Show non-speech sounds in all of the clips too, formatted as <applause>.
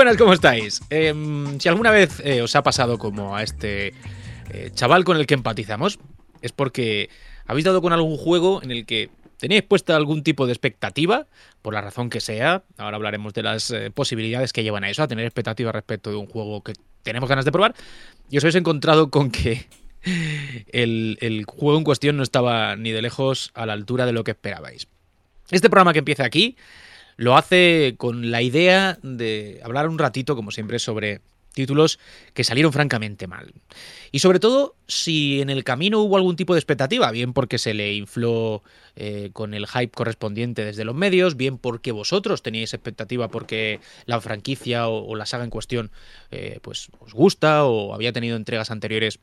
Buenas, ¿cómo estáis? Em, si alguna vez eh, os ha pasado como a este eh, chaval con el que empatizamos, es porque habéis dado con algún juego en el que tenéis puesta algún tipo de expectativa, por la razón que sea. Ahora hablaremos de las eh, posibilidades que llevan a eso, a tener expectativa respecto de un juego que tenemos ganas de probar. Y os habéis encontrado con que <laughs> el juego en cuestión no estaba ni de lejos a la altura de lo que esperabais. Este programa que empieza aquí lo hace con la idea de hablar un ratito, como siempre, sobre títulos que salieron francamente mal. Y sobre todo si en el camino hubo algún tipo de expectativa, bien porque se le infló eh, con el hype correspondiente desde los medios, bien porque vosotros teníais expectativa porque la franquicia o, la saga en cuestión eh, pues os gusta o había tenido entregas anteriores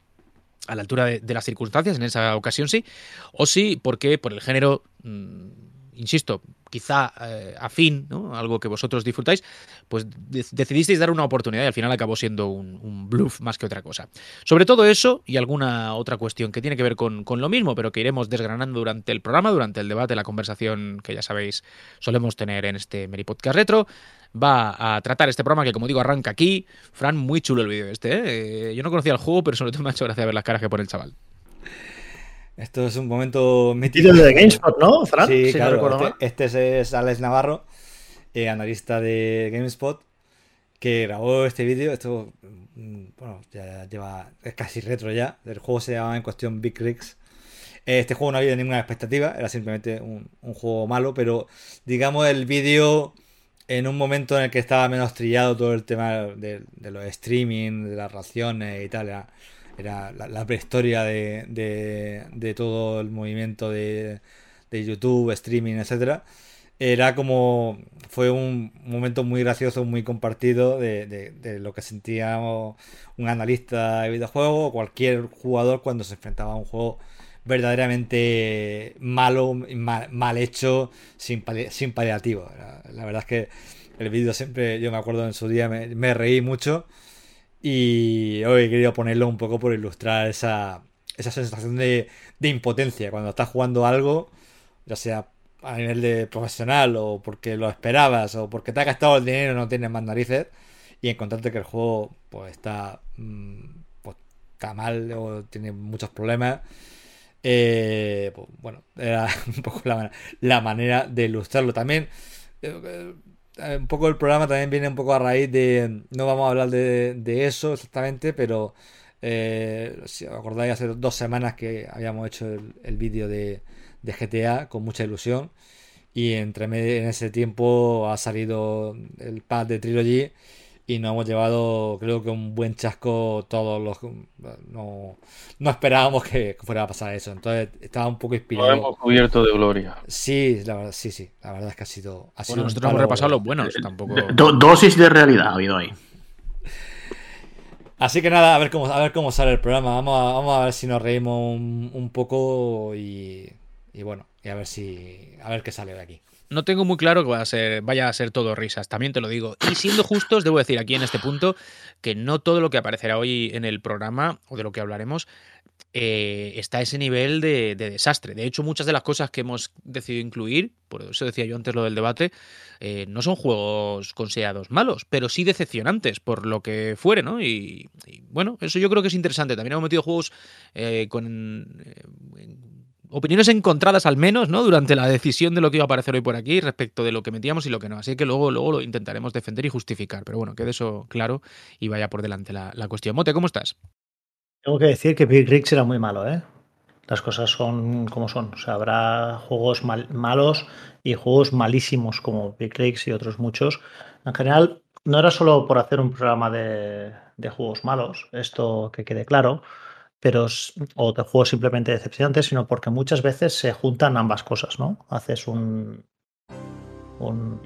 a la altura de, las circunstancias, en esa ocasión sí, o sí porque por el género... Mmm, insisto, quizá eh, afín, ¿no? algo que vosotros disfrutáis, pues de decidisteis dar una oportunidad y al final acabó siendo un, bluff más que otra cosa. Sobre todo eso y alguna otra cuestión que tiene que ver con, lo mismo, pero que iremos desgranando durante el programa, durante el debate, la conversación que ya sabéis solemos tener en este Meri Podcast Retro. Va a tratar este programa que, como digo, arranca aquí. Fran, muy chulo el vídeo este. ¿eh? Yo no conocía el juego, pero sobre todo me ha hecho gracia ver las caras que pone el chaval. Esto es un momento mítico. de GameSpot, ¿no, Fran? Sí, si claro. No este, este, es Alex Navarro, eh, analista de GameSpot, que grabó este vídeo. Esto, bueno, ya lleva. Es casi retro ya. El juego se llamaba en cuestión Big Rigs. Este juego no había ninguna expectativa, era simplemente un, un juego malo, pero digamos el vídeo en un momento en el que estaba menos trillado todo el tema de, de los streaming, de las raciones y tal. Era, era la, prehistoria de, de, todo el movimiento de, de YouTube, streaming, etcétera. Era como. Fue un momento muy gracioso, muy compartido de, de, lo que sentíamos un analista de videojuegos o cualquier jugador cuando se enfrentaba a un juego verdaderamente malo, mal, hecho, sin, pali sin paliativo. La, verdad es que el vídeo siempre, yo me acuerdo en su día, me reí mucho. Y hoy he querido ponerlo un poco por ilustrar esa, esa sensación de, impotencia cuando estás jugando algo, ya sea a nivel de profesional o porque lo esperabas o porque te ha gastado el dinero y no tienes más narices y encontrarte que el juego pues está, pues, está mal o tiene muchos problemas. Eh, pues, bueno, era <laughs> un poco la, la manera de ilustrarlo. También eh, un poco el programa también viene un poco a raíz de. No vamos a hablar de, de eso exactamente, pero eh, si os acordáis, hace dos semanas que habíamos hecho el, el vídeo de, de, GTA con mucha ilusión. Y entre en ese tiempo ha salido el pad de Trilogy y nos hemos llevado, creo que un buen chasco todos los. No, no esperábamos que fuera a pasar eso. Entonces estaba un poco inspirado. Lo hemos cubierto de gloria. Sí, la verdad, sí, sí. La verdad es que ha sido. Ha sido bueno, nosotros hemos repasado los buenos, tampoco. Do dosis de realidad ha habido ahí. <laughs> Así que nada, a ver cómo, a ver cómo sale el programa. Vamos a, vamos a ver si nos reímos un, un poco y, y bueno, y a ver si. a ver qué sale de aquí no tengo muy claro que va a ser, vaya a ser todo risas, también te lo digo. Y siendo justos, debo decir aquí en este punto que no todo lo que aparecerá hoy en el programa o de lo que hablaremos eh, está a ese nivel de, de, desastre. De hecho, muchas de las cosas que hemos decidido incluir, por eso decía yo antes lo del debate, eh, no son juegos considerados malos, pero sí decepcionantes por lo que fuere, ¿no? Y, bueno, eso yo creo que es interesante. También hemos metido juegos eh, con opiniones encontradas al menos, ¿no? Durante la decisión de lo que iba a aparecer hoy por aquí respecto de lo que metíamos y lo que no. Así que luego, luego lo intentaremos defender y justificar. Pero bueno, quede eso claro y vaya por delante la, la cuestión. Mote, ¿cómo estás? Tengo que decir que Big Rigs era muy malo, ¿eh? Las cosas son como son. O sea, habrá juegos mal, malos y juegos malísimos como Big Rigs y otros muchos. En general, no era solo por hacer un programa de, de juegos malos, esto que quede claro, pero o de juegos simplemente decepcionantes, sino porque muchas veces se juntan ambas cosas, ¿no? Haces un, un,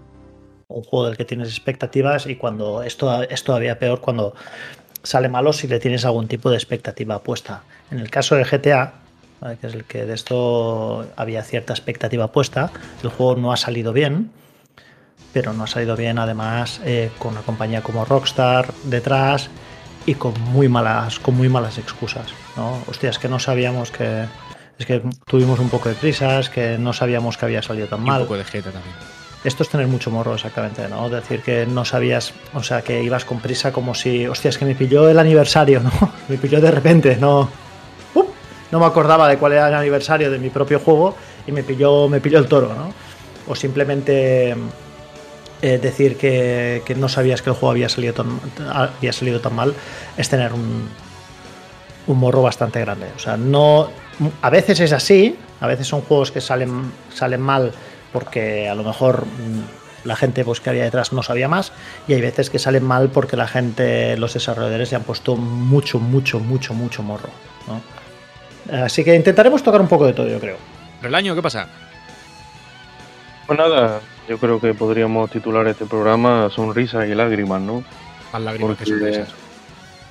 juego del que tienes expectativas y cuando esto es todavía peor cuando sale malo si le tienes algún tipo de expectativa puesta. En el caso de GTA, que es el que de esto había cierta expectativa puesta, el juego no ha salido bien, pero no ha salido bien además eh, con una compañía como Rockstar detrás y con muy malas, con muy malas excusas, ¿no? Hostia, es que no sabíamos que. Es que tuvimos un poco de prisas, que no sabíamos que había salido tan y mal. Un poco de jeta también. Esto es tener mucho morro, exactamente, ¿no? Decir que no sabías, o sea, que ibas con prisa como si, hostia, es que me pilló el aniversario, ¿no? <laughs> Me pilló de repente, no. no me acordaba de cuál era el aniversario de mi propio juego y me pilló, me pilló el toro, ¿no? O simplemente eh, decir que, que, no sabías que el juego había salido tan, había salido tan mal es tener un, un morro bastante grande. O sea, no. A veces es así, a veces son juegos que salen, salen mal porque a lo mejor mm, la gente pues, que había detrás no sabía más y hay veces que salen mal porque la gente, los desarrolladores se han puesto mucho, mucho, mucho, mucho morro. ¿no? Así que intentaremos tocar un poco de todo, yo creo. ¿Pero el año qué pasa? Pues nada, yo creo que podríamos titular este programa Sonrisas y Lágrimas, ¿no? Más lágrimas que sonrisas.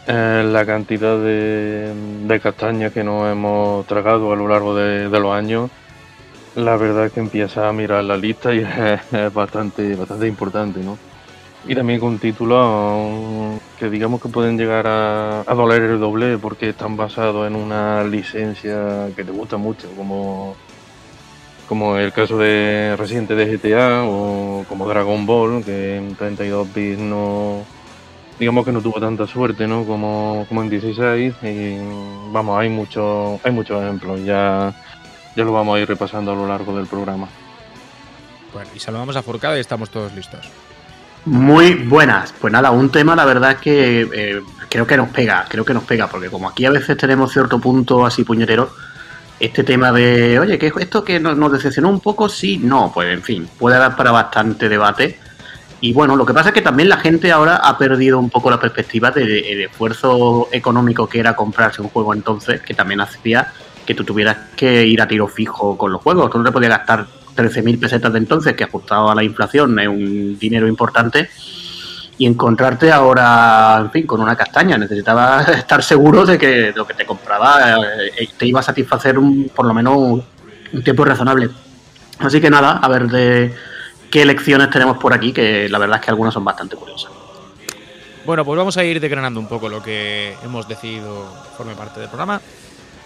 Eh, la cantidad de, de, castañas que nos hemos tragado a lo largo de, de, los años, la verdad es que empieza a mirar la lista y <laughs> es, bastante, bastante importante, ¿no? Y también con títulos que digamos que pueden llegar a, a doler el doble porque están basados en una licencia que te gusta mucho, como como el caso de reciente de GTA o como Dragon Ball, que en 32 bits no digamos que no tuvo tanta suerte, ¿no? Como, como en 16 y vamos, hay muchos hay muchos ejemplos, ya ya lo vamos a ir repasando a lo largo del programa. Bueno, y saludamos a Forcada y estamos todos listos. Muy buenas. Pues nada, un tema la verdad que eh, creo que nos pega, creo que nos pega, porque como aquí a veces tenemos cierto punto así puñetero, este tema de, oye, que esto que nos decepcionó un poco, sí, no, pues en fin, puede dar para bastante debate. Y bueno, lo que pasa es que también la gente ahora ha perdido un poco la perspectiva del de, esfuerzo económico que era comprarse un juego entonces, que también hacía que tú tuvieras que ir a tiro fijo con los juegos. Tú no te podías gastar 13.000 pesetas de entonces, que ajustado a la inflación es un dinero importante, y encontrarte ahora, en fin, con una castaña. Necesitabas <laughs> estar seguro de que lo que te compraba eh, te iba a satisfacer un, por lo menos un tiempo razonable. Así que nada, a ver de qué lecciones tenemos por aquí, que la verdad es que algunas son bastante curiosas. Bueno, pues vamos a ir desgranando un poco lo que hemos decidido forme parte del programa.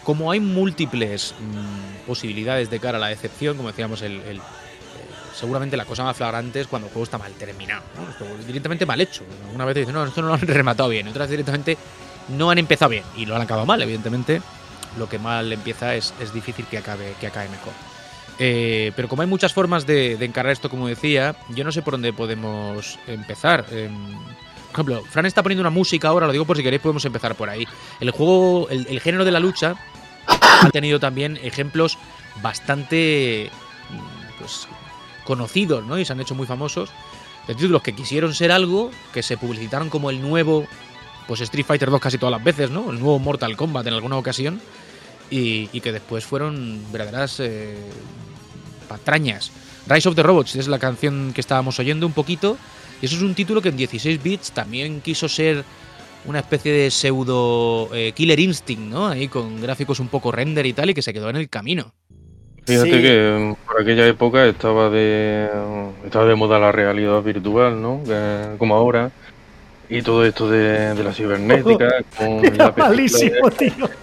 Como hay múltiples mmm, posibilidades de cara a la decepción, como decíamos, el, seguramente la cosa más flagrante es cuando el juego está mal terminado, ¿no? directamente mal hecho. Una vez dicen, no, esto no lo han <laughs> rematado bien, otras directamente no han empezado bien y lo han acabado mal, evidentemente. Lo que mal empieza es, es difícil que acabe, que acabe mejor. Eh, pero como hay muchas formas de, de, encarar esto, como decía, yo no sé por dónde podemos empezar. Eh, por ejemplo, Fran está poniendo una música ahora, lo digo por si queréis, podemos empezar por ahí. El juego, el, el género de la lucha ha tenido también ejemplos bastante pues, conocidos, ¿no? Y se han hecho muy famosos de títulos que quisieron ser algo, que se publicitaron como el nuevo, pues Street Fighter 2 casi todas las veces, ¿no? El nuevo Mortal Kombat en alguna ocasión. Y, que después fueron verdaderas eh, patrañas. Rise of the Robots es la canción que estábamos oyendo un poquito. Y eso es un título que en 16 bits también quiso ser una especie de pseudo eh, Killer Instinct, ¿no? Ahí con gráficos un poco render y tal, y que se quedó en el camino. Fíjate sí. que por aquella época estaba de estaba de moda la realidad virtual, ¿no? Que, como ahora. Y todo esto de, de la cibernética. Oh, <laughs> con <laughs> la malísimo, de, tío. <laughs>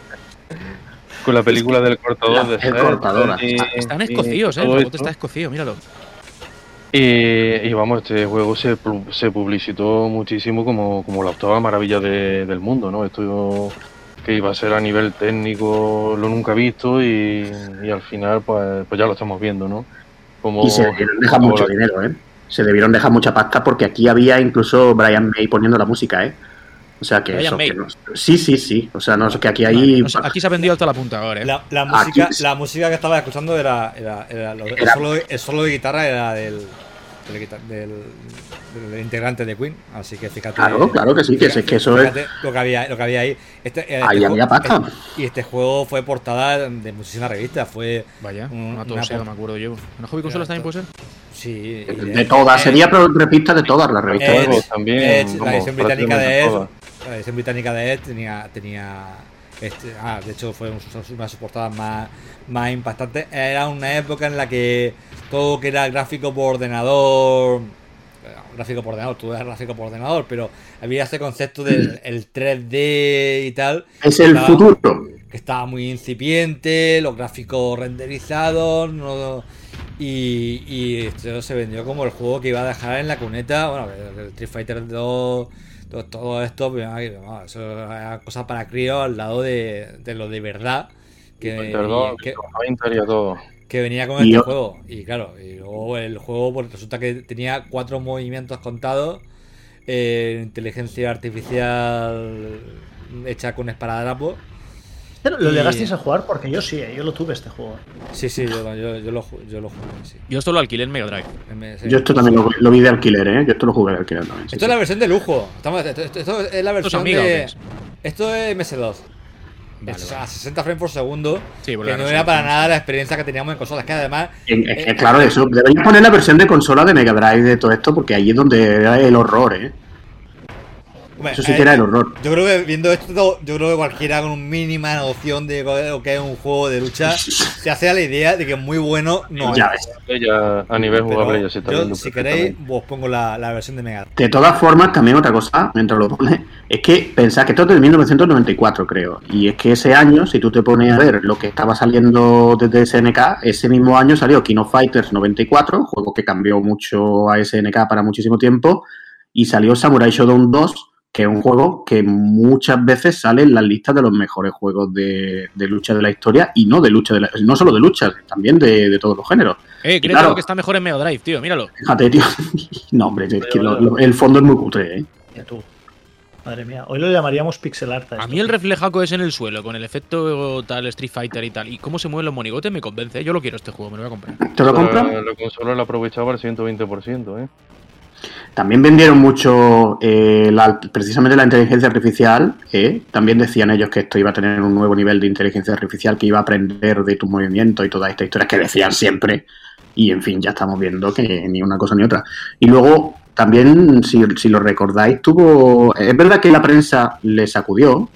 Con la película del cortador de El cortador. Y, Están escocidos, ¿eh? El robot está escocido, míralo. Y, y, vamos, este juego se, se publicitó muchísimo como, como la octava maravilla de, del mundo, ¿no? Esto que iba a ser a nivel técnico lo nunca visto y, y al final pues, pues, ya lo estamos viendo, ¿no? Como, y se debieron dejar mucho la... dinero, ¿eh? Se debieron dejar mucha pasta porque aquí había incluso Brian May poniendo la música, ¿eh? O sea que, eso, que no, sí, sí, sí. O sea, no sé que aquí hay. No, no, aquí se ha vendido hasta la punta ahora, ¿eh? La, la música, aquí... la música que estaba escuchando era. era, era, lo, era... El, solo, el, solo, de guitarra era del. Del, del, del, integrante de Queen, así que fíjate. Claro, claro que sí, que, fíjate, que eso es. Lo que había, lo que había ahí. Este, este ahí juego, había pasta. Este, y este juego fue portada de muchísimas revistas. Fue. Vaya, un, una tosea, no me acuerdo yo. ¿En Hobby Consolas también puede ser? Sí. De, de todas, eh, sería repista de todas las revistas. Edge, también. Edge, la edición británica de Edge. La edición británica de Edge tenía. tenía este, ah, de hecho, fue una portadas más, más impactantes. Era una época en la que todo que era gráfico por ordenador. Gráfico por ordenador, todo era gráfico por ordenador, pero había ese concepto del el 3D y tal. Es el estaba, futuro. Que estaba muy incipiente, los gráficos renderizados, no, Y, y esto se vendió como el juego que iba a dejar en la cuneta. Bueno, el Street Fighter 2, todo, todo esto, pues, no, eso era cosa para críos al lado de, de lo de verdad. Que, que, y a todo. Que venía con Y este yo- juego. Y claro, y luego el juego pues, resulta que tenía cuatro movimientos contados, eh, inteligencia artificial hecha con esparadrapo. Pero ¿Lo Y- llegasteis a jugar? Porque yo sí, eh, yo lo tuve este juego. Sí, sí, yo, yo, yo lo, yo lo jugué, sí. Yo esto lo alquilé en Mega Drive. Sí. Yo esto también lo, lo vi de alquiler, ¿eh? Yo esto lo jugué de alquiler también. sí, Esto sí. es la versión de lujo. Estamos, esto, esto- esto es la versión Amiga o qué de. es? Esto es MS2. Vale, Es vale. A 60 frames por segundo. Sí, que no era para nada la experiencia que teníamos en consolas. Que además. En- es que, claro, eso. Deberías poner la versión de consola de Mega Drive de todo esto, porque ahí es donde era el horror, ¿eh? Hombre, Eso sí que era el horror. Yo creo que viendo esto, yo creo que cualquiera con una mínima noción de lo que es un juego de lucha <laughs> se hace a la idea de que muy bueno no Ya es. a nivel jugable ya se está yo, viendo si queréis, os pongo la, la versión de Mega. De todas formas, también otra cosa, mientras lo pone, es que pensad que esto es de 1994, creo. Y es que ese año, si tú te pones a ver lo que estaba saliendo desde SNK, ese mismo año salió King of Fighters 94, juego que cambió mucho a SNK para muchísimo tiempo, y salió Samurai Shodown 2, que es un juego que muchas veces sale en las listas de los mejores juegos de, de lucha de la historia, y no de lucha, de la- no solo de lucha, también de, de todos los géneros. Eh, creo claro. que está mejor en Mega Drive, tío, míralo. Fíjate, tío. <laughs> no, hombre, es que lo- lo- el fondo es muy cutre, ¿eh? Ya tú. Madre mía, hoy lo llamaríamos pixel art. A esto, mí el reflejaco es en el suelo, con el efecto tal Street Fighter y tal. Y cómo se mueven los monigotes me convence. ¿eh? Yo lo quiero este juego, me lo voy a comprar. ¿Te lo compras? La consola la aprovechaba al 120%, ¿eh? También vendieron mucho eh, la- precisamente la inteligencia artificial. ¿eh? También decían ellos que esto iba a tener un nuevo nivel de inteligencia artificial que iba a aprender de tus movimientos y todas estas historias que decían siempre. Y en fin, ya estamos viendo que ni una cosa ni otra. Y luego, también, si, si lo recordáis, tuvo. Es verdad que la prensa le sacudió,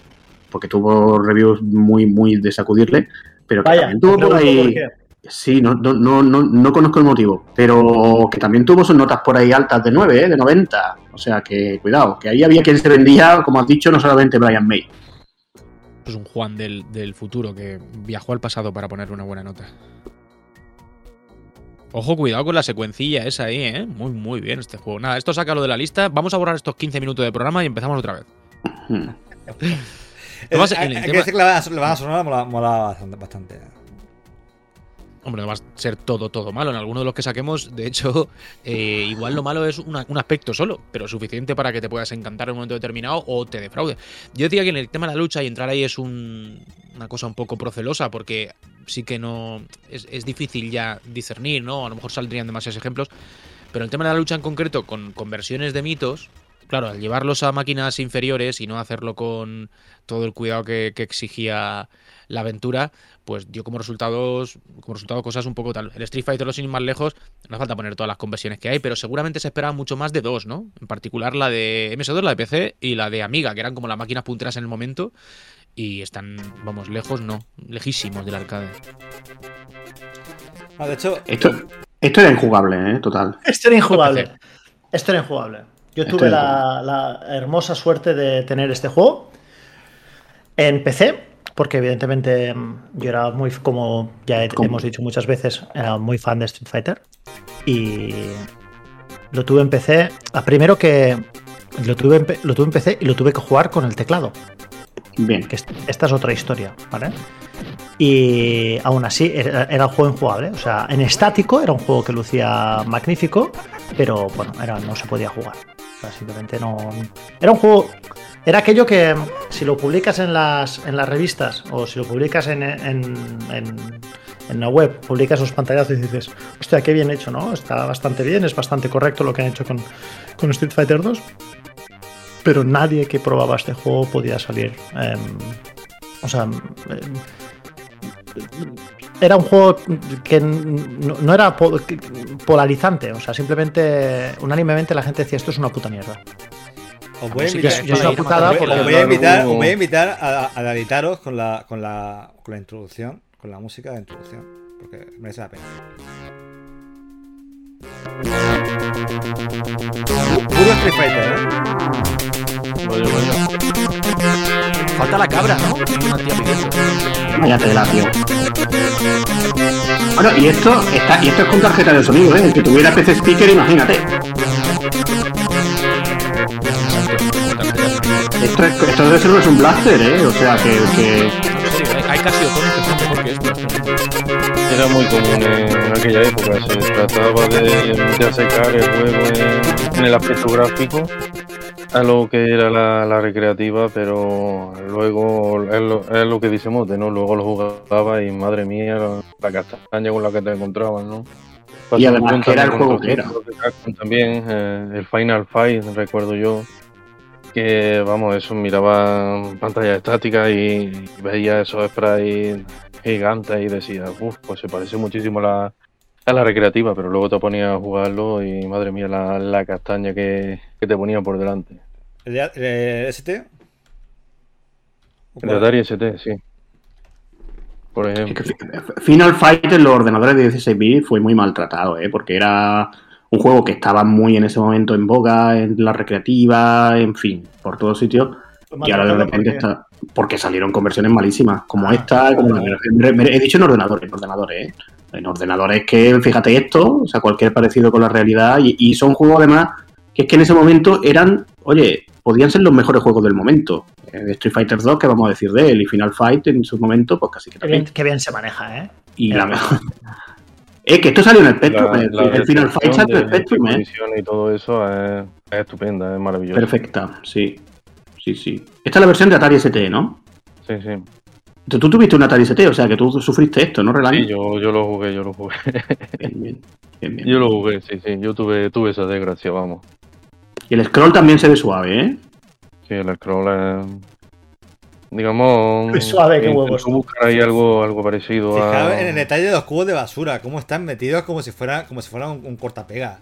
porque tuvo reviews muy, muy de sacudirle, pero que Vaya, también tuvo por ahí. Sí, no, no, no, no, no conozco el motivo, pero que también tuvo sus notas por ahí altas de 9, ¿eh? de 90. O sea que, cuidado, que ahí había quien se vendía, como has dicho, no solamente Brian May. Es un Juan del, del futuro que viajó al pasado para ponerle una buena nota. Ojo, cuidado con la secuencilla esa ahí, ¿eh? Muy, muy bien este juego. Nada, esto sácalo de la lista. Vamos a borrar estos 15 minutos de programa y empezamos otra vez. Hmm. Además, en el hay que tema- decir que la la banda sonora mola, mola bastante. bastante. Hombre, no va a ser todo, todo malo. En alguno de los que saquemos, de hecho, <laughs> eh, igual lo malo es una- un aspecto solo, pero suficiente para que te puedas encantar en un momento determinado o te defraude. Yo decía que en el tema de la lucha y entrar ahí es un- una cosa un poco procelosa, porque sí que no. Es, difícil ya discernir, ¿no? A lo mejor saldrían demasiados ejemplos. Pero el tema de la lucha en concreto, con, con versiones de mitos, claro, al llevarlos a máquinas inferiores y no hacerlo con todo el cuidado que exigía la aventura, pues dio como resultados, como resultado cosas un poco tal. El Street Fighter, los sin ir más lejos, no hace falta poner todas las conversiones que hay, pero seguramente se esperaba mucho más de dos, ¿no? En particular la de MS2, la de PC y la de Amiga, que eran como las máquinas punteras en el momento. Y están, vamos, lejos, no, lejísimos del arcade. Ah, de hecho, Esto, esto era injugable, ¿eh? Total. Esto era injugable. Esto era injugable. Yo Esto tuve la, la hermosa suerte de tener este juego en PC, porque evidentemente mm, yo era muy, como ya hemos dicho muchas veces, era muy fan de Street Fighter. Y lo tuve en PC. a Primero que lo tuve, lo tuve en PC y lo tuve que jugar con el teclado Bien. que est- esta es otra historia, ¿vale? Y aún así era, era un juego injugable, o sea, en estático era un juego que lucía magnífico, pero bueno, era, no se podía jugar. O sea, simplemente no. Era un juego. Era aquello que si lo publicas en las, en las revistas o si lo publicas en, en, en- la web, publicas los pantallazos y dices, hostia, qué bien hecho, ¿no? Está bastante bien, es bastante correcto lo que han hecho con, con Street Fighter 2 pero nadie que probaba este juego podía salir. em, o sea, em, era un juego que no, era polarizante, o sea, simplemente unánimemente la gente decía esto es una puta mierda. Os voy a Sí que invitar, es una os voy- os voy a invitar, algo- os voy a, invitar a, a deleitaros con la, con, la, con la introducción, con la música de introducción, porque merece la pena. Puro Street Fighter, ¿eh? Vaya, vaya. Falta la cabra, ¿no? Una tía pidiendo. Vaya tela, tío. Bueno, y esto, está, y esto es con tarjeta de sonido, ¿eh? El que tuviera PC Speaker, imagínate. Esto, es, esto debe ser un blaster, ¿eh? O sea, que... serio, hay, hay casi otoños que son mejor que esto. Era muy común en aquella época, se trataba de, de acercar el juego en, en el aspecto gráfico a lo que era la, la recreativa, pero luego es lo, es lo que dice Mote, ¿no? Luego lo jugaba y madre mía, la, la castaña con la que te encontrabas, ¿no? Y además que era el juego que era. También, eh, el Final Fight, recuerdo yo, que vamos, eso, miraba pantalla estática y, y veía esos sprites gigantes y decía, uff, pues se parece muchísimo a la, a la recreativa, pero luego te ponías a jugarlo y madre mía, la, la castaña que, que te ponían por delante. ¿El, de- el de ST? ¿O El? Atari ST, sí. Por Es ejemplo. Final Fight en los ordenadores de 16 bits fue muy maltratado, ¿eh? Porque era un juego que estaba muy en ese momento en boga, en la recreativa, en fin, por todos sitios. Y ahora de repente está. Porque salieron conversiones malísimas, como Ah, esta, como la- me- me- he dicho en ordenadores, en ordenadores, ¿eh? En ordenadores que, fíjate esto, o sea, cualquier parecido con la realidad, y, y son juegos además que es que en ese momento eran, oye, podían ser los mejores juegos del momento. Eh, Street Fighter 2, que vamos a decir de él, y Final Fight en su momento, pues casi que Qué bien, también. qué bien se maneja, ¿eh? Y la mejor. <laughs> Es que esto salió en el Spectrum, La- el, la el Final Fight salió en el Spectrum, ¿eh? y todo eso es, es estupenda, es maravilloso. Perfecta, sí. Sí, sí. Esta es la versión de Atari ST, ¿no? Sí, sí. Tú, tú tuviste un Atari ST, o sea que tú sufriste esto, ¿no, Relani? Sí, yo, yo lo jugué, yo lo jugué. Bien, bien, bien, bien. Yo lo jugué, sí, sí. Yo tuve, tuve esa desgracia, vamos. Y el scroll también se ve suave, ¿eh? Sí, el scroll es. Digamos. Muy suave, qué intento huevos. buscar ahí algo, algo parecido a. En el detalle de los cubos de basura, cómo están metidos como si fuera, como si fuera un, un cortapega.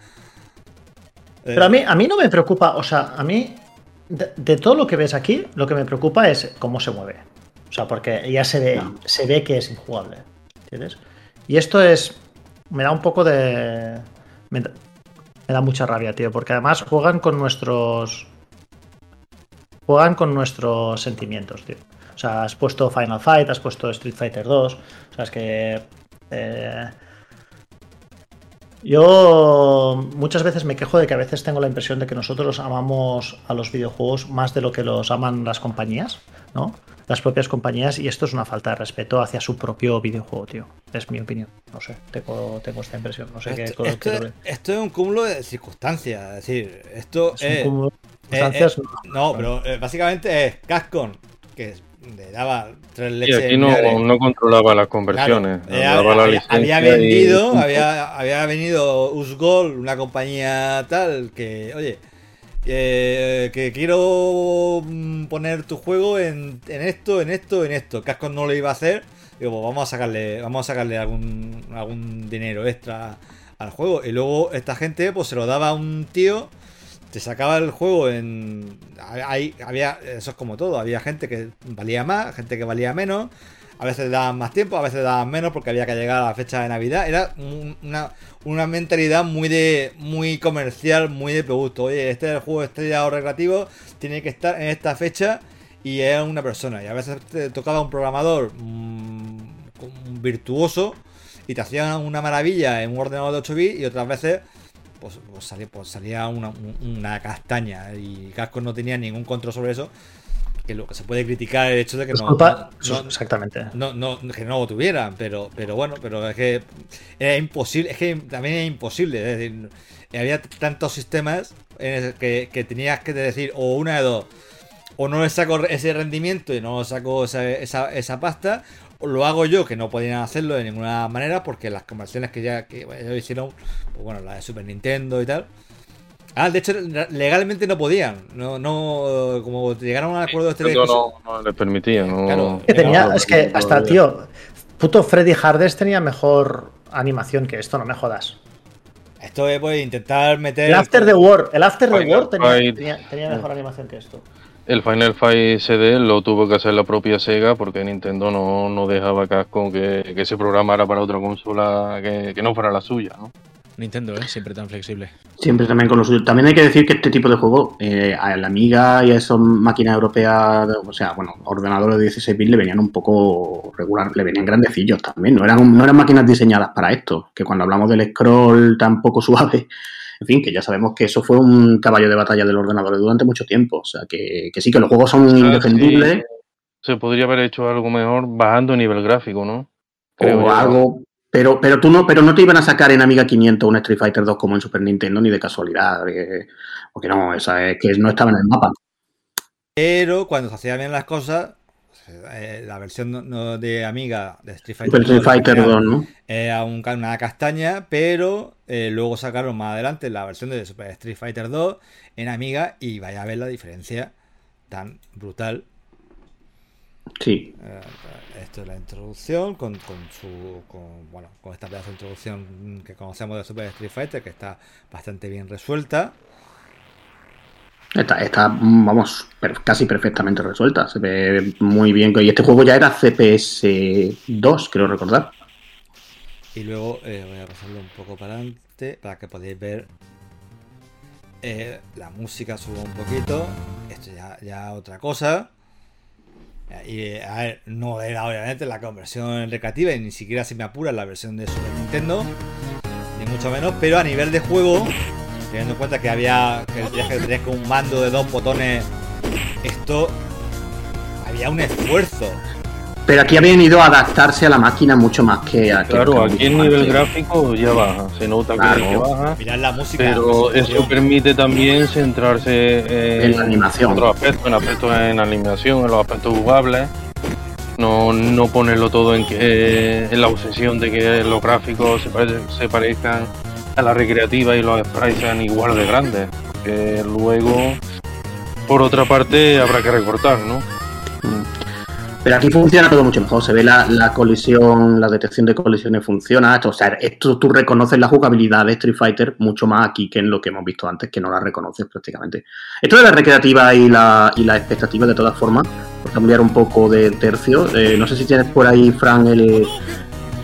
Eh, Pero a mí, a mí no me preocupa, o sea, a mí, de, de todo lo que ves aquí, lo que me preocupa es cómo se mueve. O sea, porque ya se ve, No. se ve que es injugable. ¿Entiendes? Y esto es. Me da un poco de. Me da, me da mucha rabia, tío, porque además juegan con nuestros. Juegan con nuestros sentimientos, tío. O sea, has puesto Final Fight, has puesto Street Fighter 2. O sea, es que. eh, yo muchas veces me quejo de que a veces tengo la impresión de que nosotros amamos a los videojuegos más de lo que los aman las compañías, ¿no? Las propias compañías, y esto es una falta de respeto hacia su propio videojuego, tío. Es mi opinión. No sé, tengo, tengo esta impresión. No sé qué esto, qué- esto- qué esto es un cúmulo de circunstancias. Es decir, esto Es un es. cúmulo eh, eh, no, pero eh, básicamente es Capcom, que le daba tres leches. aquí no, no controlaba las Claro, conversiones. la había, licencia había y- vendido, había, había venido Usgol, una compañía tal, que, oye, eh, que quiero mm, poner tu juego en, en esto, en esto, en esto. Casco no lo iba a hacer. Digo, pues vamos a sacarle, vamos a sacarle algún, algún dinero extra al juego. Y luego esta gente, pues se lo daba a un tío. Te sacaba el juego en. Hay, había. Eso es como todo. Había gente que valía más, gente que valía menos. A veces daban más tiempo, a veces daban menos porque había que llegar a la fecha de Navidad. Era un- una, una mentalidad muy de muy comercial, muy de producto. Oye, este es el juego estrella o recreativo, tiene que estar en esta fecha y es una persona. Y a veces te tocaba un programador mm, virtuoso y te hacían una maravilla en un ordenador de 8 bits y otras veces pues, pues salía, pues salía una, un- una castaña y Casco no tenía ningún control sobre eso. Que lo que se puede criticar el hecho de que Es no, culpa- no- exactamente. no, no, que no lo tuvieran, pero, pero bueno, pero es que era imposible, es que también era imposible, es decir, había tantos sistemas en el que, que tenías que decir o una de dos, o no le saco ese rendimiento y no saco esa, esa, esa pasta, lo hago yo, que no podían hacerlo de ninguna manera, porque las conversiones que ya, que ya hicieron, pues bueno, la de Super Nintendo y tal. Ah, de hecho, legalmente no podían. No, no, como llegaron a un acuerdo este de no, no, no les permitía. No, Claro. Que tenía, no, es que hasta, tío, puto Freddy Hardes tenía mejor animación que esto, no me jodas. Esto es pues, intentar meter. El After the War, el After the War tenía- tenía mejor animación que esto. El Final Fight CD lo tuvo que hacer la propia Sega porque Nintendo no, no dejaba casco que, que se programara para otra consola que, que no fuera la suya, ¿no? Nintendo, ¿eh? Siempre tan flexible. Siempre también con lo suyo. También hay que decir que este tipo de juego eh, a la Amiga y a esas máquinas europeas, o sea, bueno, ordenadores de 16 bits le venían un poco regular, le venían grandecillos también. No eran, no eran máquinas diseñadas para esto. Que cuando hablamos del scroll tan poco <laughs> suave, en fin, que ya sabemos que eso fue un caballo de batalla del ordenador durante mucho tiempo. O sea, que, que sí, que los juegos son O sea, indefendibles. sí, se podría haber hecho algo mejor bajando nivel gráfico, ¿no? Creo o algo. Pero, pero tú no, pero no te iban a sacar en Amiga 500 un Street Fighter 2 como en Super Nintendo ni de casualidad, eh, porque no, esa es que no estaba en el mapa. Pero cuando se hacían bien las cosas, eh, la versión no- no de Amiga de Street Fighter, Street 2, la Fighter original, 2, ¿no? era un una castaña, pero eh, luego sacaron más adelante la versión de Super Street Fighter 2 en Amiga y vaya a ver la diferencia tan brutal. Sí. Eh, esto es la introducción con, con su con, bueno con esta pedazo de introducción que conocemos de Super Street Fighter que está bastante bien resuelta. Está, está, vamos, casi perfectamente resuelta. Se ve muy bien. Y este juego ya era CPS 2, creo recordar. Y luego eh, voy a pasarlo un poco para adelante para que podáis ver eh, la música subo un poquito. Esto ya, ya otra cosa. Y no era obviamente la conversión recreativa y ni siquiera se me apura la versión de Super Nintendo, ni mucho menos, pero a nivel de juego, teniendo en cuenta que había que tenías que con un mando de dos botones, esto había un esfuerzo. Pero aquí ha venido a adaptarse a la máquina mucho más que a que Claro, que aquí el nivel antes. gráfico ya baja, se nota que- Claro. que baja. Mirad la música. Pero la eso permite también centrarse en, En la animación. otros aspectos, en aspectos en animación, en los aspectos jugables. No, no ponerlo todo en que en la obsesión de que los gráficos se, pare- se parezcan la recreativa y los sprites sean igual de grandes. Que luego, por otra parte, habrá que recortar, ¿no? Pero aquí funciona todo mucho mejor. Se ve la, la colisión, la detección de colisiones funciona. Esto, o sea, esto tú reconoces la jugabilidad de Street Fighter mucho más aquí que en lo que hemos visto antes, que no la reconoces prácticamente. Esto de la recreativa y la, y la expectativa, de todas formas, por cambiar un poco de tercio. eh, no sé si tienes por ahí, Fran, el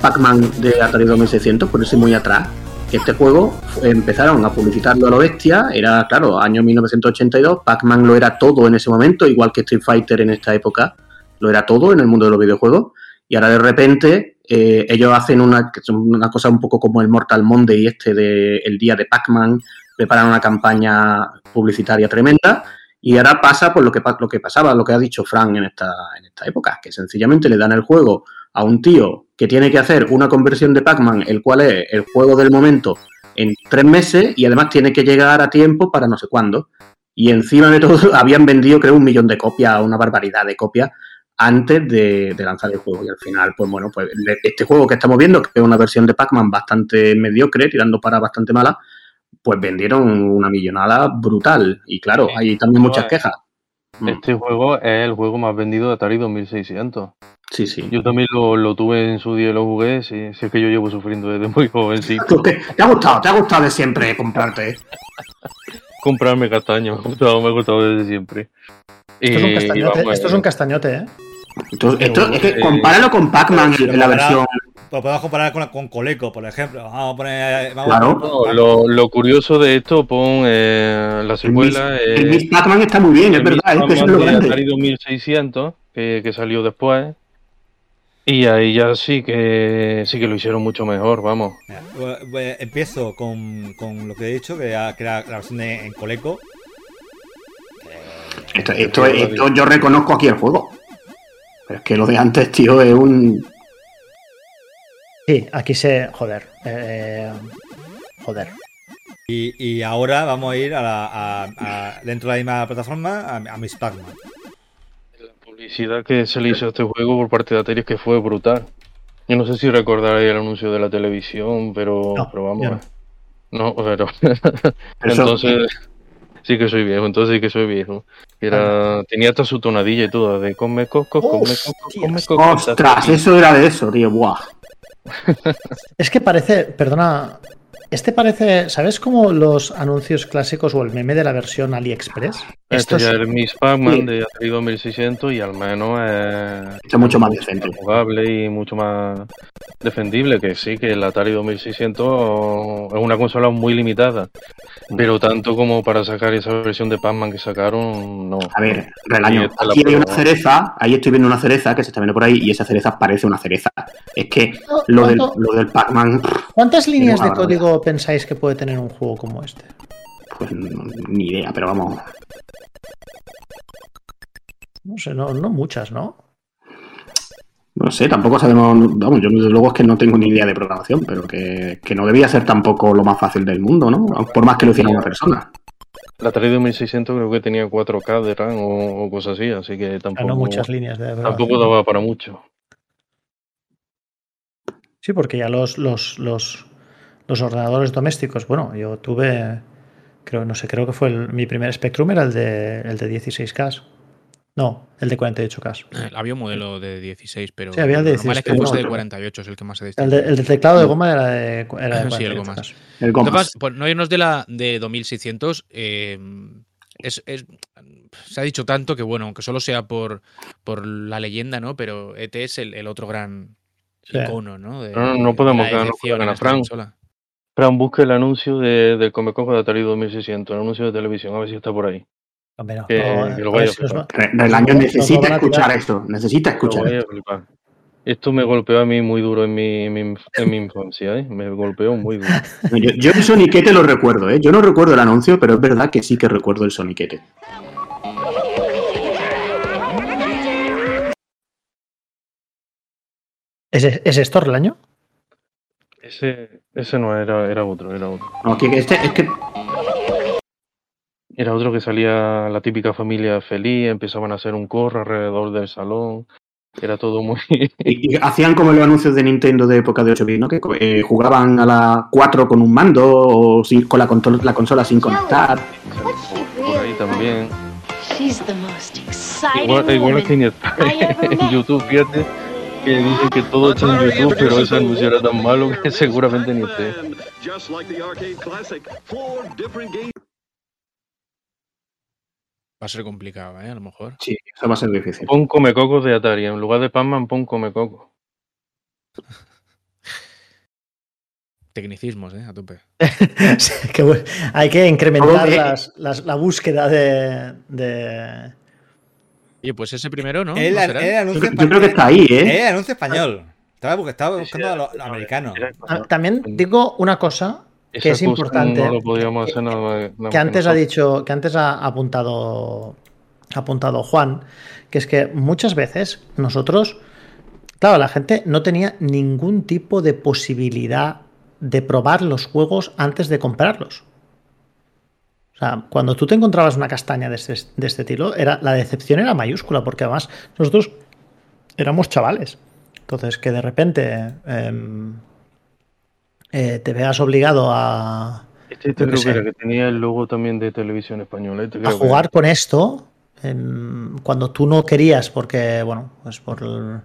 Pac-Man de Atari 2600, por eso muy atrás. Este juego empezaron a publicitarlo a lo bestia, era, claro, año 1982, Pac-Man lo era todo en ese momento, igual que Street Fighter en esta época lo era todo en el mundo de los videojuegos. Y ahora de repente eh, ellos hacen una, una cosa un poco como el Mortal Monday este de el día de Pac-Man, preparan una campaña publicitaria tremenda. Y ahora pasa por lo que, lo que pasaba, lo que ha dicho Frank en esta, en esta época, que sencillamente le dan el juego a un tío que tiene que hacer una conversión de Pac-Man, el cual es el juego del momento, en tres meses y además tiene que llegar a tiempo para no sé cuándo. Y encima de todo, <laughs> habían vendido, creo, un millón de copias, una barbaridad de copias, antes de, de lanzar el juego. Y al final, pues bueno, pues este juego que estamos viendo, que es una versión de Pac-Man bastante mediocre, tirando para bastante mala, pues vendieron una millonada brutal. Y claro, Sí. hay también muchas quejas. Mm, Este juego es el juego más vendido de Atari 2600. Sí, sí. Yo también lo, lo tuve en su día y lo jugué, sí, sí es que yo llevo sufriendo desde muy jovencito. <laughs> ¿Te, te ha gustado? ¿Te ha gustado de siempre comprarte? Comprarme castaño, <laughs> me ha gustado, me ha gustado desde siempre. Esto es un castañote, vamos, esto es un castañote, ¿eh? Entonces, esto, es que Eh, compáralo con Pac-Man en la versión. Lo podemos comparar con, con Coleco, por ejemplo. Vamos a poner. Vamos Claro. a No, poner- lo, lo curioso de esto, pon eh, la El Miss, secuela. el eh, Miss Pac-Man está muy bien, es el verdad, Miss es lo. Atari 2600, que, que salió después. Y ahí ya sí que sí que lo hicieron mucho mejor, vamos. Mira, empiezo con, con lo que he dicho, que era, que era la versión de, en Coleco. Esto, esto, esto yo reconozco aquí el juego. Pero es que lo de antes, tío, es un. Sí, aquí se. Joder. eh, joder. Y, y ahora vamos a ir a la, a- a- dentro de la misma plataforma a, a Miss Pac-Man. La publicidad que se le hizo a este juego por parte de Atari es que fue brutal. Yo no sé si recordaréis el anuncio de la televisión, pero, No, pero vamos. no. eh. No, pero <laughs> entonces sí que soy viejo, entonces sí que soy viejo. Era, tenía hasta su tonadilla y todo, de come coco, come coco, come coco. ¡Ostras! Eso era de eso, tío. Buah. Es que parece, perdona, este parece, ¿sabes cómo los anuncios clásicos o el meme de la versión AliExpress? Este Esto ya es, es el Miss Pac-Man Sí. de Atari 2600 y al menos es es mucho más decente. jugable y mucho más defendible que sí, que el Atari 2600 es una consola muy limitada, pero tanto como para sacar esa versión de Pac-Man que sacaron, no. A ver, Relaño, aquí hay una cereza, ahí estoy viendo una cereza que se está viendo por ahí y esa cereza parece una cereza. Es que lo del, ¿Cuánto- lo del Pac-Man, ¿Cuántas líneas de una pensáis que puede tener un juego como este? pues ni idea, pero vamos. No sé, no, no muchas, ¿no? No sé, tampoco sabemos, vamos, yo desde luego es que no tengo ni idea de programación, pero que, que no debía ser tampoco lo más fácil del mundo, ¿no? Por más que lo hiciera una persona. Atari 2600 creo que tenía 4K de RAM o, o cosas así, así que Ah, tampoco, no muchas líneas de tampoco daba para mucho. Sí, porque ya los, los, los, los ordenadores domésticos, bueno, yo tuve, creo, no sé, creo que fue el- mi primer Spectrum era el de, el de 16K. No, el de 48K. Eh, Había un modelo de 16, pero Sí, había el de lo normal es que 16, fuese de no. 48, es el que más se El, distingue. de- el del teclado de goma era de, era de Sí, el 48K. gomas. El Gomas. pasa, por no irnos de la de 2600, eh, es, es- se ha dicho tanto que, bueno, aunque solo sea por, por la leyenda, ¿no? Pero ET es el, el otro gran Sí. icono, ¿no? De- No, no de podemos quedarnos con la Fran. Fran, busca el anuncio de, del Comecoco de Atari 2600, el anuncio de televisión, a ver si está por ahí. Hombre, no, Que- no, que lo a vaya ver a si nos va- Re- Relaño necesita escuchar esto, necesita escuchar esto. Esto me golpeó a mí muy duro en mi, en mi, en mi infancia, ¿eh? Me golpeó muy duro. Yo, yo el soniquete lo recuerdo, ¿eh? Yo no recuerdo el anuncio, pero es verdad que sí que recuerdo el soniquete. ¿Es, ¿Es esto el año? Ese, ese no era, era otro, era otro. No, que este, es que Era otro que salía la típica familia feliz, empezaban a hacer un corro alrededor del salón. Era todo muy. y- y hacían como los anuncios de Nintendo de época de 8 bits, ¿no? Que eh, jugaban a la 4 con un mando o sin- con la, contol- la consola sin conectar. por ahí también. She's the most exciting Igual, igual woman que en. YouTube, fíjate, que dicen que todo está en YouTube, pero ese anuncio era tan malo que seguramente ni esté. Just like the arcade classic, four different games. Va a ser complicado, ¿eh? A lo mejor. Sí, eso va a ser difícil. Pon Comecocos de Atari, en lugar de Pac-Man, pon Comecoco. <laughs> Tecnicismos, ¿eh? A tope. <laughs> Sí, que bueno, hay que incrementar las- las- la búsqueda de, de- Oye, pues ese primero, ¿no? El, ¿No será? el anuncio Yo, yo creo que está ahí, ¿eh? El anuncio español. Estaba, bu- estaba buscando a lo, lo americano. Ah, También digo una cosa que es importante. No lo podíamos hacer nada, nada más que antes ha dicho, que antes ha apuntado, ha apuntado Juan, que es que muchas veces nosotros, claro, la gente no tenía ningún tipo de posibilidad de probar los juegos antes de comprarlos. O sea, cuando tú te encontrabas una castaña de este, de este estilo, era, la decepción era mayúscula, porque además nosotros éramos chavales. Entonces, que de repente em, eh, te veas obligado a, Este, este creo que era, que tenía el logo también de televisión española. Este a que jugar con esto em, cuando tú no querías porque bueno pues por el-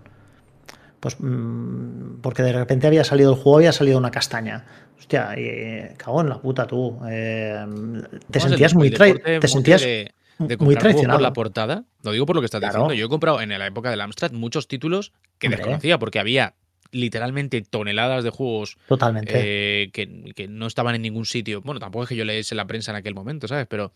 pues mm, porque de repente había salido el juego y había salido una castaña hostia eh, cago en la puta tú em, te sentías el- muy el trai- deporte te sentías de, de muy traicionado por la portada. Lo digo por lo que estás Claro. diciendo. Yo he comprado en la época del Amstrad muchos títulos que Hombre. desconocía porque había literalmente toneladas de juegos totalmente eh, que, que no estaban en ningún sitio. Bueno, tampoco es que yo leyese la prensa en aquel momento, ¿sabes? Pero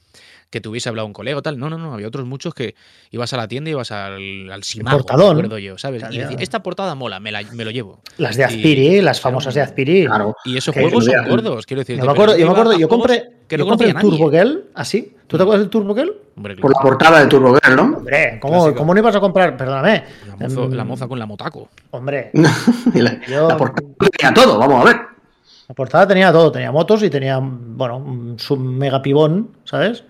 que te hubiese hablado un colega o tal. No, no, no. Había otros muchos que ibas a la tienda y ibas al, al Simago, portadón. me acuerdo yo, ¿sabes? Y decía, esta portada mola, me, la- me lo llevo. las de y- Azpiri las famosas de Azpiri Claro. Y esos Que juegos son gordos, quiero decir. yo me acuerdo, yo me acuerdo, yo compré, que yo no compré el. Turbo Girl así. ¿Tú te acuerdas del Turbo Girl? Hombre, Por la portada de Turbo Girl, ¿no? Hombre, ¿cómo. ¿cómo no ibas a comprar? Perdóname. la, mozo- la Em, moza con la motaco. Hombre, <laughs> la, Yo- la portada tenía todo, vamos a ver. La portada tenía todo, tenía motos y tenía, bueno, un- su mega pibón, ¿sabes?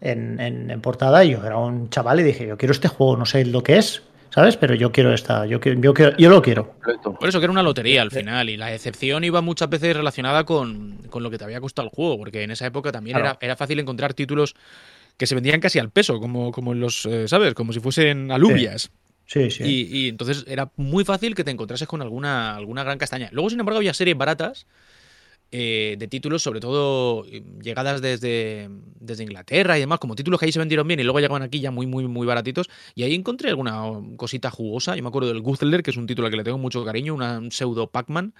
En, en- en portada y yo era un chaval y dije, yo quiero este juego, no sé lo que es, ¿sabes? Pero yo quiero esta, yo, quiero, yo, quiero- yo lo quiero. Por eso que era una lotería al final. Y la decepción iba muchas veces relacionada con, con lo que te había costado el juego. Porque en esa época también Claro. era, era fácil encontrar títulos que se vendían casi al peso, como, como en los, eh, ¿sabes? Como si fuesen alubias. Sí, sí. Y, y entonces era muy fácil que te encontrases con alguna, alguna gran castaña. Luego, sin embargo, había series baratas eh, de títulos, sobre todo eh, llegadas desde, desde Inglaterra y demás, como títulos que ahí se vendieron bien y luego llegaban aquí ya muy, muy, muy baratitos. Y ahí encontré alguna cosita jugosa. Yo me acuerdo del Guzzler, que es un título al que le tengo mucho cariño, una, un pseudo Pac-Man.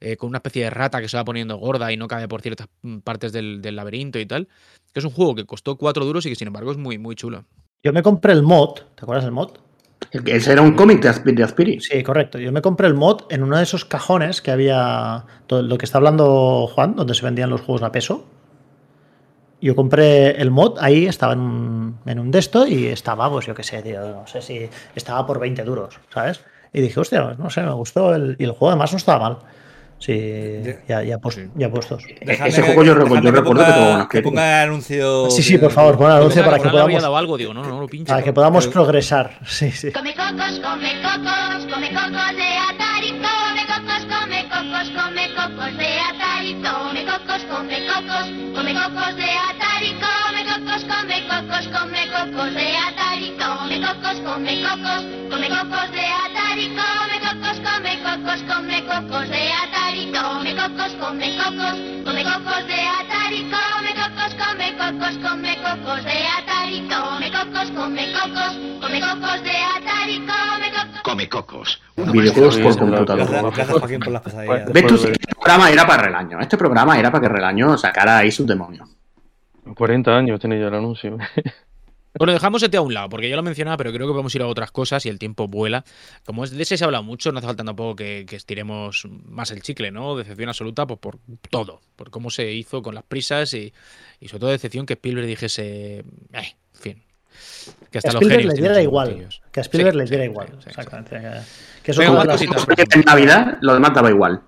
eh, con una especie de rata que se va poniendo gorda y no cabe por ciertas partes del, del laberinto y tal. Que es un juego que costó 4 duros y que sin embargo es muy, muy chulo. Yo me compré el mod, ¿te acuerdas del mod? Ese era un cómic de Aspi- de Aspiri. Sí, correcto. Yo me compré el mod en uno de esos cajones que había, lo que está hablando Juan, donde se vendían los juegos a peso. Yo compré el mod, ahí estaba en un, en un de y estaba, pues yo qué sé, tío, no sé si estaba por 20 duros, ¿sabes? Y dije, hostia, no sé, me gustó el, y el juego además no estaba mal. Sí, ya, ya, pos- Sí. ya puestos. Dejadme ese que- juego dejadme yo recuerdo que ponga- que ponga el anuncio. Sí, sí, que- por favor, pon el anuncio para que podamos, dado algo, digo, no, no, no lo pinches. para que podamos Pero- progresar. <laughs> Sí, sí. Come cocos, come cocos, come cocos de Atari, come cocos, come cocos, come cocos de Atari, come cocos, come cocos, come cocos de Atari, come cocos, come cocos, come cocos de Atari, come cocos, come cocos, come cocos de Atari, come cocos, come cocos, come cocos de cocos, come cocos, come cocos de Atari, come cocos, come cocos, come cocos de Atari, come cocos, come cocos, come cocos de Atari, come cocos. Come cocos. Videojuegos por sí, computador. Gracias, Por gracias Joaquín por las pesadillas. ¿Ves tú? Este programa era para Relaño. Este programa era para que Relaño sacara ahí sus demonios. 40 años tiene ya el anuncio. Bueno, dejamos este a un lado, porque ya lo mencionaba, pero creo que podemos ir a otras cosas y el tiempo vuela. Como es de ese se ha hablado mucho, no hace falta tampoco que, que estiremos más el chicle, ¿no? Decepción absoluta pues, por todo, por cómo se hizo con las prisas y, y sobre todo decepción que Spielberg dijese, eh, en fin. Que Que a hasta los Spielberg genios le tienen diera igual. Que a Spielberg Sí, le diera sí, igual. sí, sí, exactamente. Que, eso como más las- cositas. En Navidad, lo demás daba igual.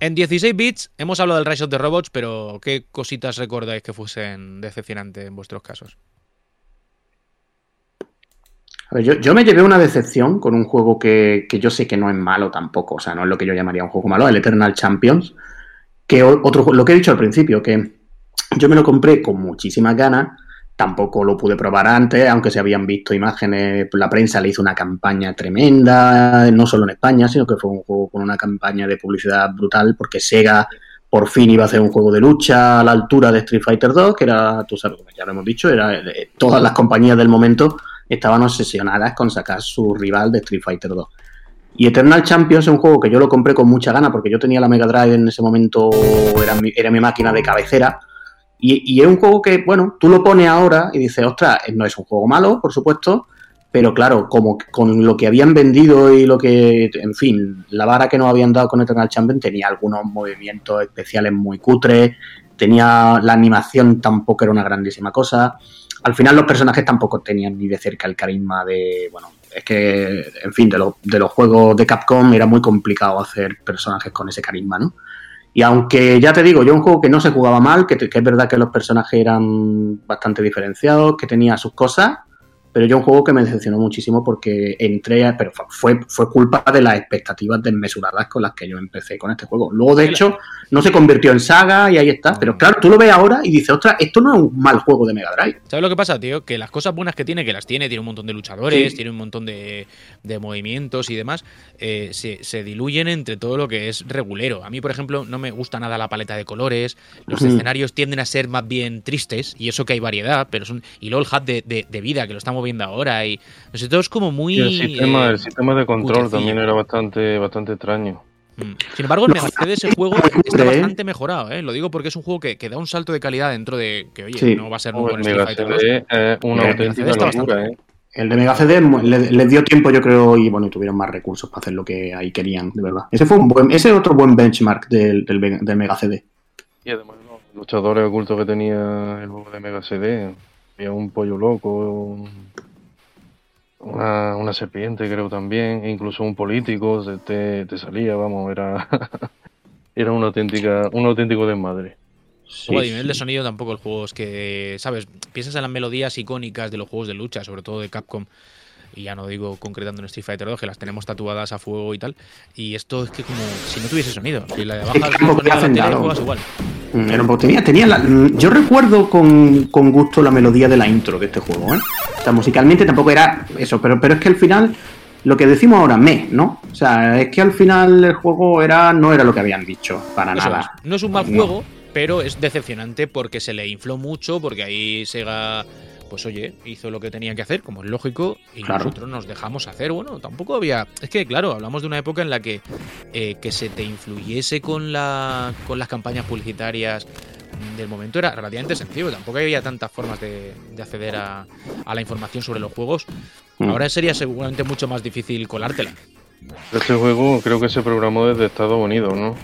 En 16 bits hemos hablado del Rise of the Robots, pero ¿qué cositas recordáis que fuesen decepcionantes en vuestros casos? Yo, yo me llevé una decepción con un juego que, que yo sé que no es malo tampoco, o sea, no es lo que yo llamaría un juego malo, el Eternal Champions, que otro, lo que he dicho al principio, que yo me lo compré con muchísimas ganas, tampoco lo pude probar antes, aunque se habían visto imágenes, la prensa le hizo una campaña tremenda, no solo en España, sino que fue un juego con una campaña de publicidad brutal, porque Sega por fin iba a hacer un juego de lucha a la altura de Street Fighter 2, que era, tú sabes, ya lo hemos dicho, era eh, todas las compañías del momento estaban obsesionadas con sacar su rival de Street Fighter 2. Y Eternal Champions es un juego que yo lo compré con mucha gana porque yo tenía la Mega Drive en ese momento, era mi, era mi máquina de cabecera. Y, es un juego que, bueno, tú lo pones ahora y dices, ostras, no es un juego malo, por supuesto, pero claro, como con lo que habían vendido y lo que, en fin, la vara que nos habían dado con Eternal Champions tenía algunos movimientos especiales muy cutres, tenía la animación tampoco era una grandísima cosa. Al final los personajes tampoco tenían ni de cerca el carisma de, bueno, es que, en fin, de, los- de los juegos de Capcom era muy complicado hacer personajes con ese carisma, ¿no? Y aunque ya te digo, yo un juego que no se jugaba mal, que, que es verdad que los personajes eran bastante diferenciados, que tenía sus cosas, pero yo un juego que me decepcionó muchísimo porque entré, a- pero fue, fue culpa de las expectativas desmesuradas con las que yo empecé con este juego. Luego, de hecho, no se convirtió en saga y ahí está. Pero claro, tú lo ves ahora y dices, ostras, esto no es un mal juego de Mega Drive. ¿Sabes lo que pasa, tío? Que las cosas buenas que tiene, que las tiene, tiene un montón de luchadores, Sí. tiene un montón de, de movimientos y demás, eh, se, se diluyen entre todo lo que es regulero. A mí, por ejemplo, no me gusta nada la paleta de colores, los escenarios tienden a ser más bien tristes, y eso que hay variedad, pero son. Y luego el hat de, de- de vida, que lo estamos viendo ahora, y. No sé, todo es como muy. El sistema, eh, el sistema de control también era bastante, bastante extraño. Mm. Sin embargo, el Mega CD ese juego muy está ¿eh? bastante mejorado, ¿eh? Lo digo porque es un juego que, que da un salto de calidad dentro de. Que, oye, Sí. no va a ser un Street Mega Fighter 2. CD es una auténtica locura, ¿eh? El de Mega CD les dio tiempo, yo creo, y bueno, y tuvieron más recursos para hacer lo que ahí querían, de verdad. Ese fue un buen, ese es otro buen benchmark del, del, del Mega CD. Y además los luchadores ocultos que tenía el juego de Mega CD. Había un pollo loco, un- una, una serpiente creo también, e incluso un político se- te, te salía, vamos, era, <laughs> era una auténtica, un auténtico desmadre. Luego, a Sí, nivel de sí. sonido tampoco el juego es que, ¿sabes? Piensas en las melodías icónicas de los juegos de lucha, sobre todo de Capcom, y ya no digo concretando en Street Fighter 2, que las tenemos tatuadas a fuego y tal, y esto es que como si no tuviese sonido. Si le bajas el tampoco sonido la <laughs> tele, juegas igual. Mm, tenía, tenía la- mm, yo recuerdo con, con gusto la melodía de la intro de este juego, ¿eh? O sea, musicalmente tampoco era eso, pero, pero es que al final, lo que decimos ahora, me, ¿no? O sea, es que al final el juego era no era lo que habían dicho, para nada. es. No es un mal No. juego, pero es decepcionante porque se le infló mucho, porque ahí Sega, pues oye, hizo lo que tenía que hacer, como es lógico, y Claro. nosotros nos dejamos hacer. Bueno, tampoco había. Es que, claro, hablamos de una época en la que eh, que se te influyese con, la, con las campañas publicitarias del momento era relativamente sencillo. Tampoco había tantas formas de, de acceder a, a la información sobre los juegos. Mm. Ahora sería seguramente mucho más difícil colártela. Este juego creo que se programó desde Estados Unidos, ¿no?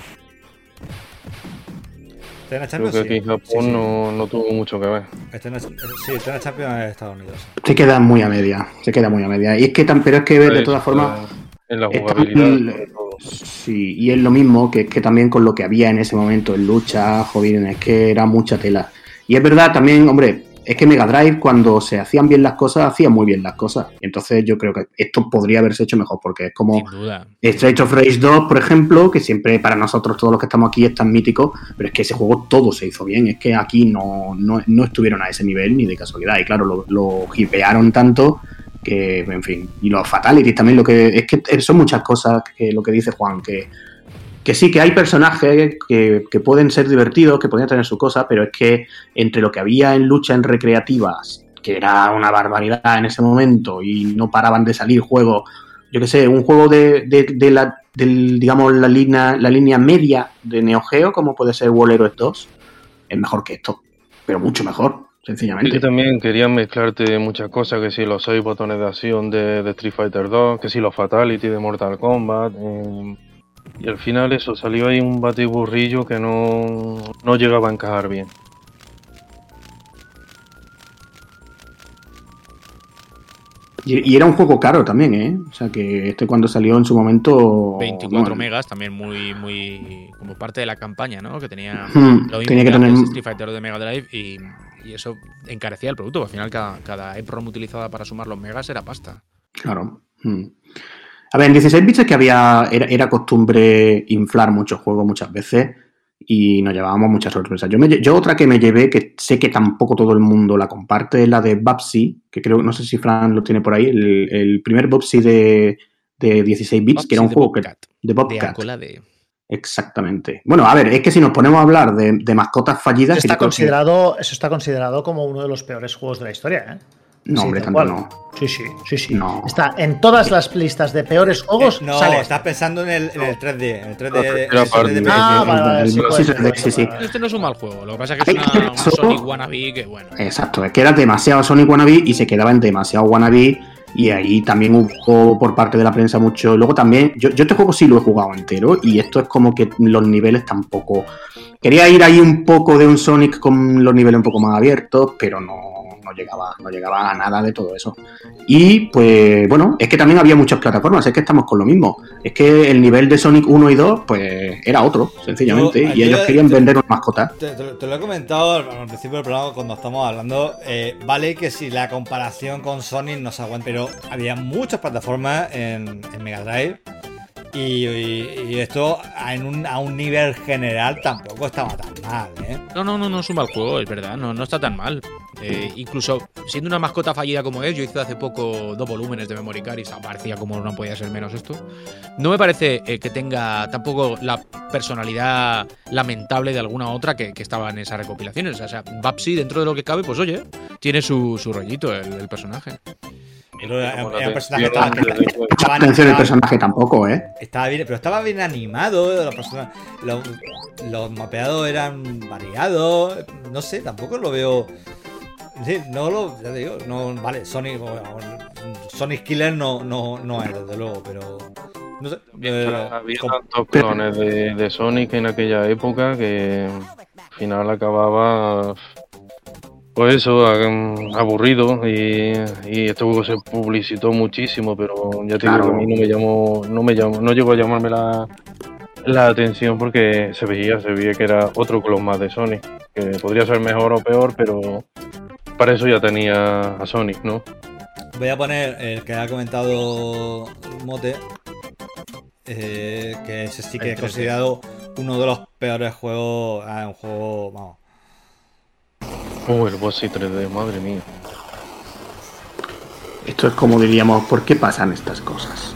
Este en la Creo Champions, sí. Japón Sí, sí. No, no tuvo mucho que ver. Este en la- sí, este en la Champions de Estados Unidos. Se queda muy a media, se queda muy a media. Y es que tan, pero es que de todas formas, En la Está- jugabilidad. el- sí, y es lo mismo que es que también con lo que había en ese momento en lucha, joder, es que era mucha tela. Y es verdad también, hombre, es que Mega Drive cuando se hacían bien las cosas, hacía muy bien las cosas. Entonces yo creo que esto podría haberse hecho mejor porque es como. Street of Rage 2, por ejemplo, que siempre para nosotros, todos los que estamos aquí, es tan mítico, pero es que ese juego todo se hizo bien. Es que aquí no, no, no estuvieron a ese nivel ni de casualidad. Y claro, lo, lo hipearon tanto que, en fin. Y los Fatalities también, lo que es que son muchas cosas que lo que dice Juan, que, que sí, que hay personajes que, que pueden ser divertidos, que podrían tener su cosa, pero es que entre lo que había en lucha en recreativas, que era una barbaridad en ese momento, y no paraban de salir juegos yo que sé, un juego de, de, de la, del, digamos, la línea, la línea media de Neo Geo, como puede ser World Heroes 2, es mejor que esto, pero mucho mejor, sencillamente. que también querían mezclarte muchas cosas, que si los seis botones de acción de, de Street Fighter 2, que si los Fatality de Mortal Kombat. eh, y al final eso, salió ahí un batiburrillo que no, no llegaba a encajar bien. Y, y era un juego caro también, ¿eh? O sea que este cuando salió en su momento... 24 bueno, megas, también muy, muy. como parte de la campaña, ¿no? Que tenía. Hmm, Lo mismo tenía que que tener... Street Fighter de Mega Drive y, y eso encarecía el producto. Al final, cada, cada EPROM utilizada para sumar los megas era pasta. Claro. mm. A ver, en 16 bits es que había, era, era costumbre inflar muchos juegos muchas veces y nos llevábamos muchas sorpresas. Yo, me lle- yo otra que me llevé, que sé que tampoco todo el mundo la comparte, es la de Babsy, que creo, no sé si Fran lo tiene por ahí, el, el primer Babsy de, de 16 bits, que era un de juego que, Bobcat, de De Bobcat. Alcola de. Exactamente. Bueno, a ver, es que si nos ponemos a hablar de, de mascotas fallidas... Eso que está, que- considerado, eso está considerado como uno de los peores juegos de la historia, ¿eh? No, Sí, hombre, tanto cual. no. Sí, sí, sí, sí. No. Está en todas las listas de peores juegos. Eh, no, sale. estás pensando en el, en el 3D. En el 3D. La tercera el 3D parte. de- Ah, vale, sí, sí. Este no es un mal juego. Lo que pasa es que es una, Sonic Wannabe que, bueno. Exacto, es que era demasiado Sonic Wannabe y se quedaba en demasiado Wannabe y ahí también hubo por parte de la prensa mucho. Luego también, yo, yo este juego sí lo he jugado entero y esto es como que los niveles tampoco... Quería ir ahí un poco de un Sonic con los niveles un poco más abiertos, pero no, no llegaba, no llegaba a nada de todo eso. Y pues bueno, es que también había muchas plataformas, es que estamos con lo mismo. Es que el nivel de Sonic 1 y 2 pues era otro, sencillamente, Yo- y ellos querían te- vender una mascota. Te, te lo- te lo he comentado al al principio del programa cuando estamos hablando. eh, vale que si la comparación con Sonic no se aguanta, pero había muchas plataformas en, en Mega Drive. Y, y- y esto a, en un, a un nivel general tampoco estaba tan mal, ¿eh? No, no, no, no es un mal juego, es verdad. No, no está tan mal. Eh, incluso siendo una mascota fallida como es, yo hice hace poco dos volúmenes de Memory Card y parecía como no podía ser menos esto. No me parece eh, que tenga tampoco la personalidad lamentable de alguna otra que, que estaba en esas recopilaciones. O sea, Babsy, dentro de lo que cabe, pues oye, tiene su, su rollito el, el personaje. Pero era, era un personaje que atención estaba, estaba- Atención el personaje tampoco, ¿eh? estaba bien, pero estaba bien animado. Los, personajes- los, los mapeados eran variados. No sé, tampoco lo veo. Sí, no lo. Ya te digo, no, vale, Sonic. bueno, Sonic Killer no, no, no es, desde luego, pero. No sé. eh, Había tantos clones de, de Sonic en aquella época que al final acababa pues eso, a- aburrido y, y este juego se publicitó muchísimo, pero ya te Claro. digo que a mí no me llamó, no me llamó, no llegó a llamarme la, la atención porque se veía, se veía que era otro clon más de Sonic, que podría ser mejor o peor, pero para eso ya tenía a Sonic, ¿no? Voy a poner el que ha comentado Mote. eh, que ese sí que es 3D. considerado uno de los peores juegos. Ah, un juego. Vamos. Oh, el boss 3D, madre mía. Esto es como diríamos, ¿por qué pasan estas cosas?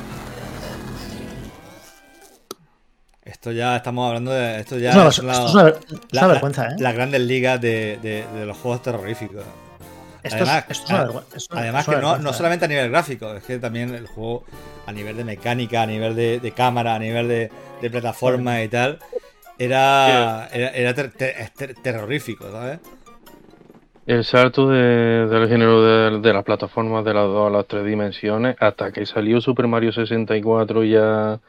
Esto ya estamos hablando de. Esto ya Es una- son la- esto es una- es la- una la- vergüenza, ¿eh? Las grandes ligas de, de- de los juegos terroríficos. Esto además, es, esto es una a- vergüenza. esto- Además que no, no ¿eh? solamente a nivel gráfico, es que también el juego a nivel de mecánica, a nivel de, de cámara, a nivel de, de plataforma y tal, era, era, era ter- ter- es ter- terrorífico, ¿sabes? El salto de- del género de, de las plataformas de las dos a las tres dimensiones, hasta que salió Super Mario 64 y ya,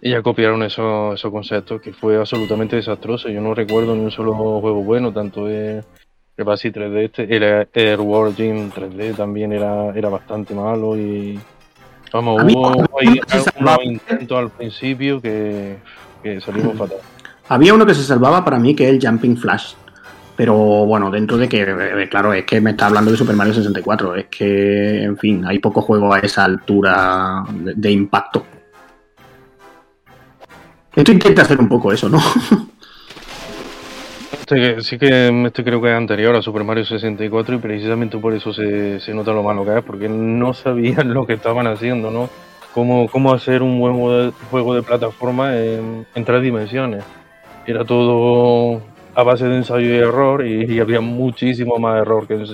y ya copiaron esos, esos conceptos, que fue absolutamente desastroso. Yo no recuerdo ni un solo juego bueno, tanto el, el Basi 3D, este, el Air World Gym 3D también era, era bastante malo y vamos, A hubo algunos intentos al principio que, que salimos fatal. Había uno que se salvaba para mí que es el Jumping Flash. Pero bueno, dentro de que, eh, claro, es que me está hablando de Super Mario 64. Es que, en fin, hay pocos juegos a esa altura de, impacto. Esto intenta hacer un poco eso, ¿no? <laughs> Este sí que este creo que es anterior a Super Mario 64 y precisamente por eso se, se nota lo malo que es, porque no sabían <laughs> lo que estaban haciendo, ¿no? Cómo, cómo hacer un buen juego de, juego de plataforma en, en tres dimensiones. Era todo a base de ensayo y error y, y había muchísimo más error que,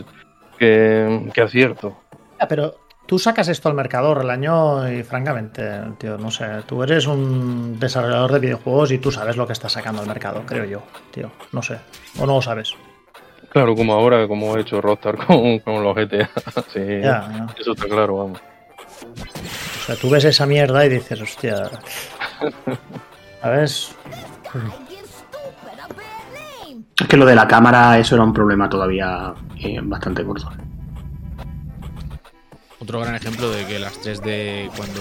que, que acierto. Ya, Pero tú sacas esto al mercado el año y francamente, tío, no sé, tú eres un desarrollador de videojuegos y tú sabes lo que estás sacando al mercado, creo yo, tío, no sé, o no lo sabes. Claro, como ahora, como ha hecho Rockstar <laughs> con, con los GTA. <laughs> Sí, Ya, ya. eso está claro, vamos. O sea, tú ves esa mierda y dices, hostia, <laughs> ¿sabes? Que lo de la cámara, eso era un problema todavía eh, bastante corto. Otro gran ejemplo de que las 3D cuando,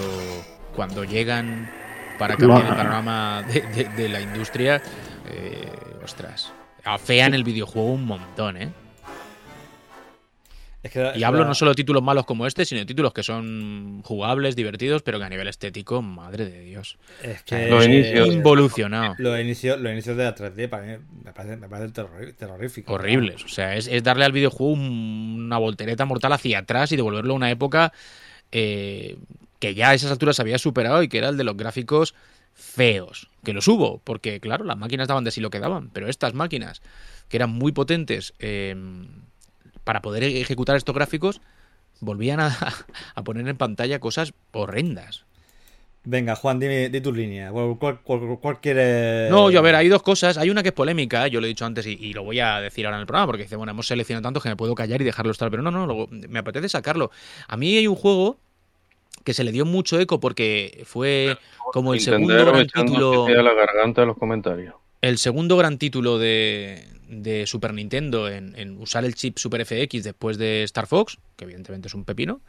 cuando llegan para Lo cambiar el panorama de, de- de la industria, eh, ostras, afean el videojuego un montón, ¿eh? Es que, Y hablo no solo de títulos malos como este, sino de títulos que son jugables, divertidos, pero que a nivel estético, madre de Dios. Es que Los inicios. involucionado. Los inicios, los inicios de la 3D para mí me parecen, me parecen terror- terroríficos. Horribles. O sea, es, es darle al videojuego un- una voltereta mortal hacia atrás y devolverlo a una época eh, que ya a esas alturas se había superado y que era el de los gráficos feos. Que los hubo, porque claro, las máquinas daban de sí lo que daban, pero estas máquinas, que eran muy potentes eh, para poder ejecutar estos gráficos, volvían a, <laughs> a poner en pantalla cosas horrendas. Venga, Juan, dime, di tus líneas. ¿Cuál, cuál, cuál- cuál quieres? No, yo a ver, hay dos cosas. Hay una que es polémica, yo lo he dicho antes y, y lo voy a decir ahora en el programa, porque dice, bueno, hemos seleccionado tanto que me puedo callar y dejarlo estar, pero no, no, luego me apetece sacarlo. A mí hay un juego que se le dio mucho eco porque fue como el segundo gran título, la garganta de los comentarios. el segundo gran título de, de Super Nintendo en, usar el chip Super FX después de Star Fox, que evidentemente es un pepino.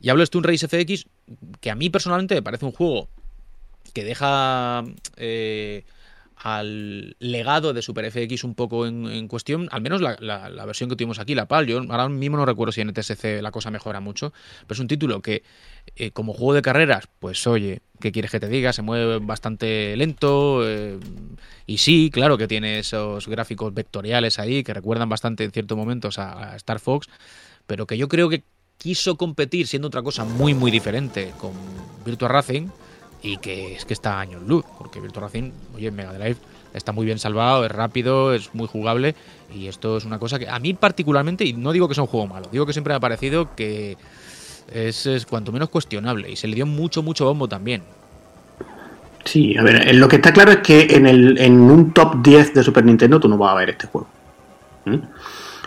Y hablo de Stone Race FX, que a mí personalmente me parece un juego que deja eh, al legado de Super FX un poco en, cuestión, al menos la, versión que tuvimos aquí, la PAL. Yo ahora mismo no recuerdo si en ETSC la cosa mejora mucho, pero es un título que, eh, como juego de carreras, pues oye, ¿qué quieres que te diga? Se mueve bastante lento. eh, y sí, claro que tiene esos gráficos vectoriales ahí que recuerdan bastante en ciertos momentos a, a Star Fox, pero que yo creo que quiso competir siendo otra cosa muy, muy diferente con Virtua Racing y que es que está años luz, porque Virtua Racing, oye, Mega Drive está muy bien salvado, es rápido, es muy jugable y esto es una cosa que a mí particularmente, y no digo que sea un juego malo, digo que siempre me ha parecido que es, cuanto menos cuestionable y se le dio mucho, mucho bombo también. Sí, a ver, lo que está claro es que en, el, en un top 10 de Super Nintendo tú no vas a ver este juego. ¿Mm?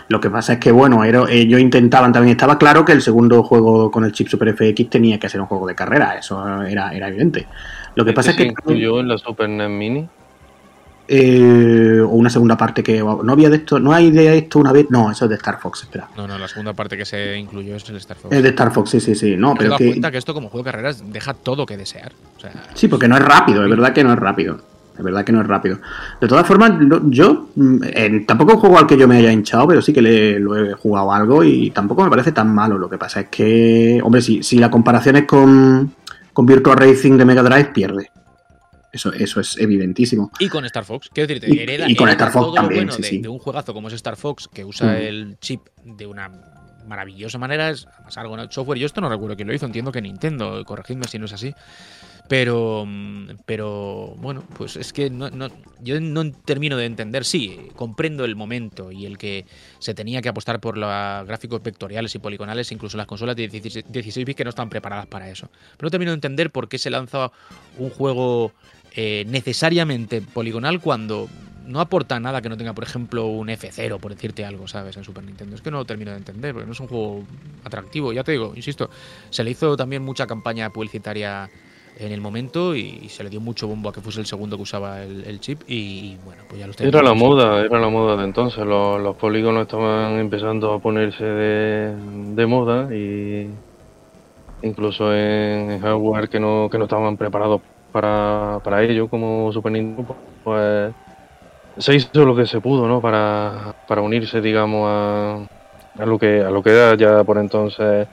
Lo que pasa es que, bueno, era- ellos intentaban también, estaba claro que el segundo juego con el chip Super FX tenía que ser un juego de carrera, eso era, era evidente. Lo que pasa es se que... incluyó en la Super NES Mini. eh, o una segunda parte que... No había de esto, no hay de esto una vez... No, eso es de Star Fox, espera. No, no, la segunda parte que se incluyó es el Star Fox. Es de Star Fox, sí, sí, sí. No, ¿Te pero dado que... cuenta que esto como juego de carreras deja todo que desear? O sea, Sí, porque no es rápido, es verdad que no es rápido. Es verdad que no es rápido. De todas formas, yo mm, eh, tampoco es un juego al que yo me haya hinchado, pero sí que le, lo he jugado algo y tampoco me parece tan malo. Lo que pasa es que, hombre, si, si la comparación es con, con Virtua Racing de Mega Drive, pierde. Eso, eso es evidentísimo. Y con Star Fox, quiero decirte, Y- hereda, y con hereda Star Fox todo también, lo bueno sí, de, sí. de un juegazo como es Star Fox, que usa Mm. el chip de una maravillosa manera, es algo en el software. Yo esto no recuerdo quién lo hizo, entiendo que Nintendo, corregidme si no es así. Pero, mm, pero bueno, pues es que no, no- yo no termino de entender. Sí, comprendo el momento y el que se tenía que apostar por los gráficos vectoriales y poligonales, incluso las consolas de 16, 16 bits que no están preparadas para eso. Pero no termino de entender por qué se lanza un juego eh, necesariamente poligonal cuando no aporta nada que no tenga, por ejemplo, un F0, por decirte algo, ¿sabes? En Super Nintendo. Es que no lo termino de entender, porque no es un juego atractivo. Ya te digo, insisto, se le hizo también mucha campaña publicitaria en el momento y, y se le dio mucho bombo a que fuese el segundo que usaba el, el chip y, y bueno, pues ya lo Era la moda, era la moda de entonces. Los, los polígonos estaban empezando a ponerse de, de moda y incluso en, en hardware que no, que no estaban preparados para, para ello, como Super Nintendo, pues se hizo lo que se pudo, ¿no? Para, para unirse, digamos, a, a lo que a lo que era ya por entonces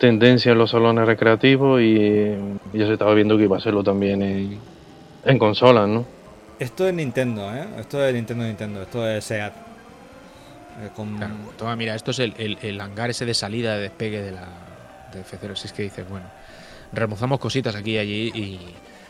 tendencia en los salones recreativos y ya se estaba viendo que iba a hacerlo también en, en consolas, ¿no? Esto es Nintendo, ¿eh? Esto es Nintendo Nintendo, esto es SEAT. Eh, con- Claro, toma, mira, esto es el, el- el hangar ese de salida, de despegue de la de F0. Si es que dices, bueno, remozamos cositas aquí y allí y,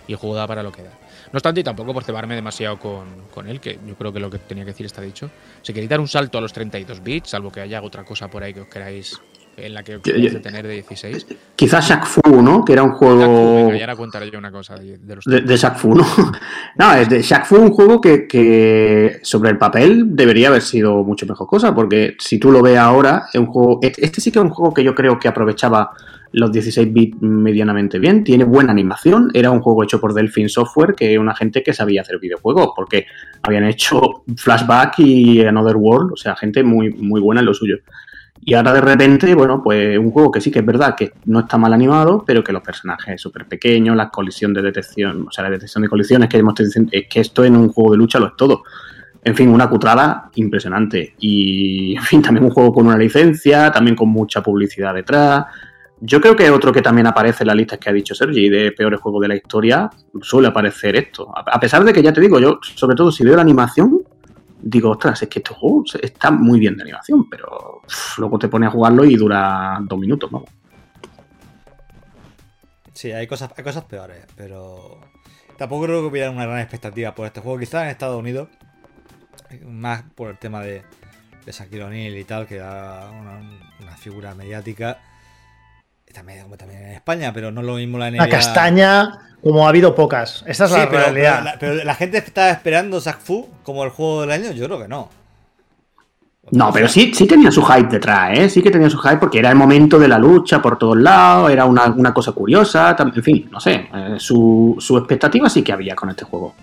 y el juego da para lo que da. No obstante, y tampoco por cebarme demasiado con, con él, que yo creo que lo que tenía que decir está dicho. Si queréis dar un salto a los 32 bits, salvo que haya otra cosa por ahí que os queráis, en la que yo- detener de 16. Quizás Shaq Fu, ¿no? Que era un juego. Venga, ya ahora contaré yo una cosa de, de los De, de Fu, ¿no? <laughs> No, es de Shaq Fu un juego que, que sobre el papel debería haber sido mucho mejor cosa, porque si tú lo ves ahora, es un juego. Este este sí que es un juego que yo creo que aprovechaba los 16 bits medianamente bien, tiene buena animación, era un juego hecho por Delphine Software, que una gente que sabía hacer videojuegos, porque habían hecho Flashback y Another World, o sea, gente muy, muy buena en lo suyo. Y ahora de repente, bueno, pues un juego que sí que es verdad que no está mal animado, pero que los personajes súper pequeños, la colisión de detección, o sea, la detección de colisiones que hemos diciendo, es que esto en un juego de lucha lo es todo. En fin, una cutrada impresionante. Y, <laughs> en fin, también un juego con una licencia, también con mucha publicidad detrás. Yo creo que otro que también aparece en la lista que ha dicho Sergi de peores juegos de la historia, suele aparecer esto. A pesar de que ya te digo, yo, sobre todo si veo la animación, digo, ostras, es que este juego está muy bien de animación, pero luego te pones a jugarlo y dura dos minutos, vamos. Sí, hay cosas, hay cosas peores, pero tampoco creo que hubiera una gran expectativa por este juego. Quizás en Estados Unidos, más por el tema de, de Shaquille O'Neal y tal, que era una, una figura mediática. También, como también en España, pero no lo mismo la NBA. La castaña, como ha habido pocas. Esta es Sí, la pero, realidad. pero la, pero la gente está esperando Shaq Fu como el juego del año. Yo creo que no. No, pero sí, sí tenía su hype detrás, ¿eh? Sí que tenía su hype porque era el momento de la lucha por todos lados, era una, una cosa curiosa, en fin, no sé. eh, su, su expectativa sí que había con este juego.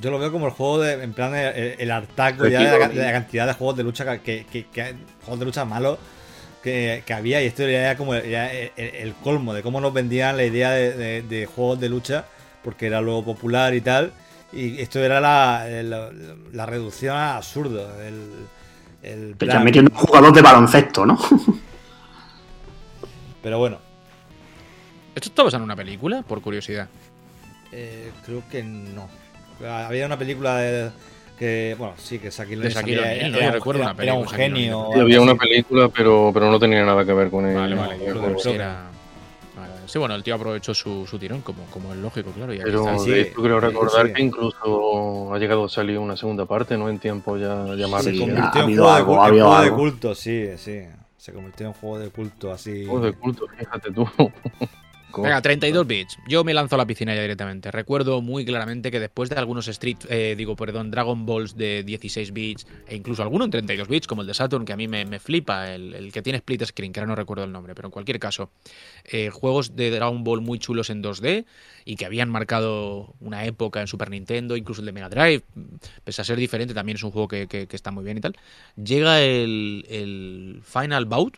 Yo lo veo como el juego de, en plan, el, el hartazgo ya de la, O'Neal. de la cantidad de juegos de lucha que, que, que- juegos de lucha malos que, que había y esto ya era como ya el, el- el colmo de cómo nos vendían la idea de, de- de juegos de lucha porque era luego popular y tal y esto era la, la, la reducción a absurdo el, el Te plan. están metiendo un jugador de baloncesto, ¿no? <laughs> pero bueno ¿Esto está basado en una película? Por curiosidad. eh, creo que no había una película de, que bueno sí que Shaquille O'Neal recuerdo era- un genio había una película, pero, pero no tenía nada que ver con el, Vale, vale. no, sí bueno, el tío aprovechó su, su tirón, como, como es lógico, claro. y Pero está. Sí, hecho creo recordar sí. que incluso ha llegado a salir una segunda parte, ¿no? En tiempo ya, más se ha convirtió en juego, de, algo, cul- ha en habido juego de culto, sí, sí. Se convirtió en juego de culto así. Juegos de culto, fíjate tú. <laughs> Venga, 32 bits. Yo me lanzo a la piscina ya directamente. Recuerdo muy claramente que después de algunos Street, eh, digo, perdón, Dragon Balls de 16 bits e incluso alguno en 32 bits, como el de Saturn, que a mí me, me flipa, el, el que tiene split screen, que ahora no recuerdo el nombre, pero en cualquier caso, eh, juegos de Dragon Ball muy chulos en 2D y que habían marcado una época en Super Nintendo, incluso el de Mega Drive, pese a ser diferente, también es un juego que, que- que está muy bien y tal. Llega el, el Final Bout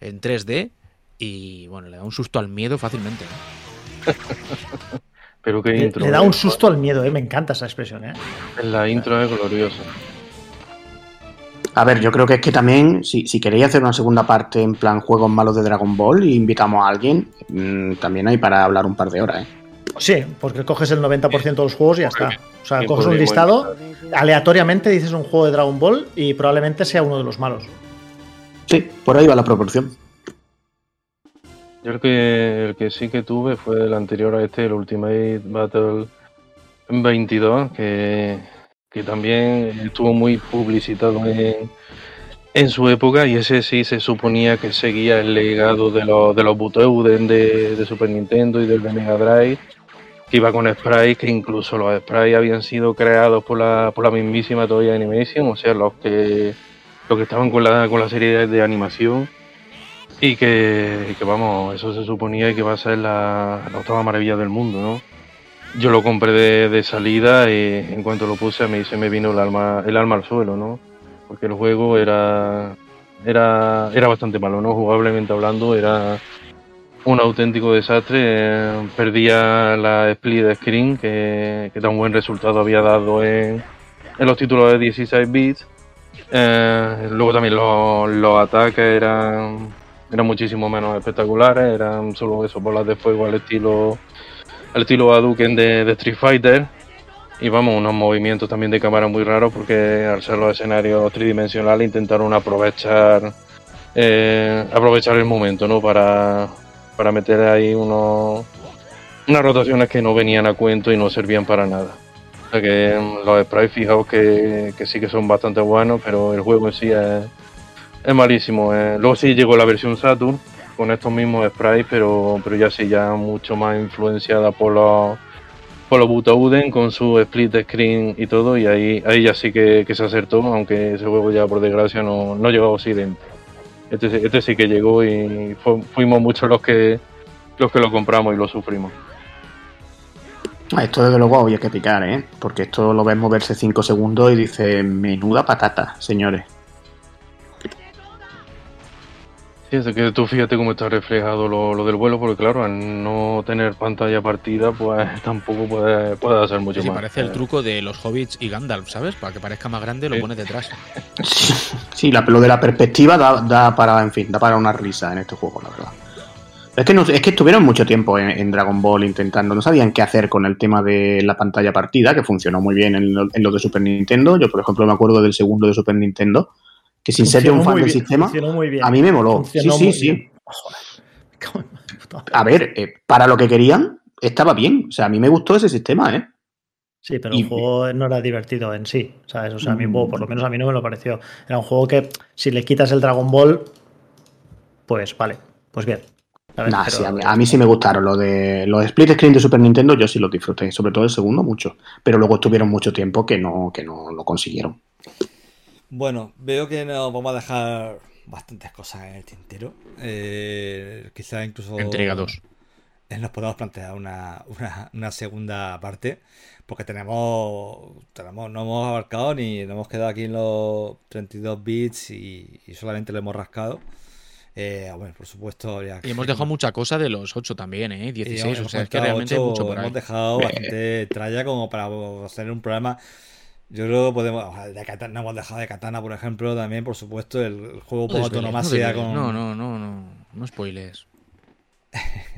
en 3D y bueno, le da un susto al miedo fácilmente. ¿eh? <laughs> Pero qué Le, intro. le da un eh. susto al miedo, ¿eh? me encanta esa expresión. ¿eh? La intro es gloriosa. A ver, yo creo que es que también, si, si queréis hacer una segunda parte en plan juegos malos de Dragon Ball y invitamos a alguien, mm, también hay para hablar un par de horas, ¿eh? Sí, porque coges el 90% de los juegos y ya está. O sea, coges un listado, aleatoriamente dices un juego de Dragon Ball y probablemente sea uno de los malos. Sí, por ahí va la proporción. Yo el que, el que sí que tuve fue el anterior a este, el Ultimate Battle 22, que, que también estuvo muy publicitado en, en su época y ese sí se suponía que seguía el legado de los, de los Butoden de, de Super Nintendo y del de Mega Drive, que iba con sprites, que incluso los sprites habían sido creados por la, por la mismísima Toei Animation, o sea, los que, los que estaban con la, con la serie de, de animación. Y que, que, vamos, eso se suponía que iba a ser la, la octava maravilla del mundo, ¿no? Yo lo compré de, de salida y en cuanto lo puse a mí se me vino el alma, el alma al suelo, ¿no? Porque el juego era, era, era bastante malo, ¿no? Jugablemente hablando era un auténtico desastre. Eh, perdía la split screen que, que tan buen resultado había dado en, en los títulos de 16 bits. Eh, luego también los, los ataques eran, eran muchísimo menos espectaculares, eran solo eso, bolas de fuego al estilo al estilo Hadouken de, de Street Fighter. Y vamos, unos movimientos también de cámara muy raros porque al ser los escenarios tridimensionales intentaron aprovechar eh, aprovechar el momento, ¿no? Para, para meter ahí unos, unas rotaciones que no venían a cuento y no servían para nada. O sea que mm, los sprites, fijaos que, que sí que son bastante buenos, pero el juego en sí es, es malísimo. eh. Luego sí llegó la versión Saturn con estos mismos sprites, pero, pero ya sí, ya mucho más influenciada por los por los Butouden con su split screen y todo, y ahí, ahí ya sí que, que se acertó, aunque ese juego ya por desgracia no, no llegó a Occidente. Este, sí- este que llegó y fu- fuimos muchos los que los que lo compramos y lo sufrimos. Esto desde luego había que picar, ¿eh? Porque esto lo ves moverse 5 segundos y dice, menuda patata, señores. Sí, es que tú fíjate cómo está reflejado lo, lo del vuelo, porque claro, al no tener pantalla partida, pues <laughs> tampoco puede, puede hacer mucho Sí, más. parece el Eh, truco de los hobbits y Gandalf, ¿sabes? Para que parezca más grande lo Sí. pones detrás. <laughs> Sí, la, lo de la perspectiva da, da para, en fin, da para una risa en este juego, la verdad. Es que, no- es que estuvieron mucho tiempo en, en Dragon Ball intentando, no sabían qué hacer con el tema de la pantalla partida, que funcionó muy bien en lo, en lo de Super Nintendo. Yo, por ejemplo, me acuerdo del segundo de Super Nintendo, que sin ser yo un fan del bien, sistema, a mí me moló. Sí, Funcionó sí, sí. bien. Joder. A ver, eh, para lo que querían, estaba bien. O sea, a mí me gustó ese sistema, ¿eh? Sí, pero Y- el juego no era divertido en sí, ¿sabes? O sea, a mí, Mm. por lo menos a mí no me lo pareció. Era un juego que, si le quitas el Dragon Ball, pues vale, pues bien. ¿sabes? Nah, Pero- sí, a, mí, a mí sí me gustaron. Lo de los split screen de Super Nintendo, yo sí los disfruté. Sobre todo el segundo, mucho. Pero luego estuvieron mucho tiempo que no, que no lo consiguieron. Bueno, veo que nos vamos a dejar bastantes cosas en el tintero. Eh, quizá incluso Entrega 2. eh, nos podemos plantear una, una, una segunda parte. Porque tenemos, tenemos, no hemos abarcado ni nos hemos quedado aquí en los 32 bits y, y solamente lo hemos rascado. Eh, bueno, por supuesto, habría Y hemos dejado mucha cosa de los 8 también, ¿eh? y 16, hemos o sea, es que realmente hay mucho por ahí. Hemos dejado <laughs> bastante tralla como para hacer un programa. Yo creo que podemos. de Katana, no hemos dejado de Katana, por ejemplo, también, por supuesto, el, juego por No desveles, no con. No, no, no, no, no spoilers. <laughs>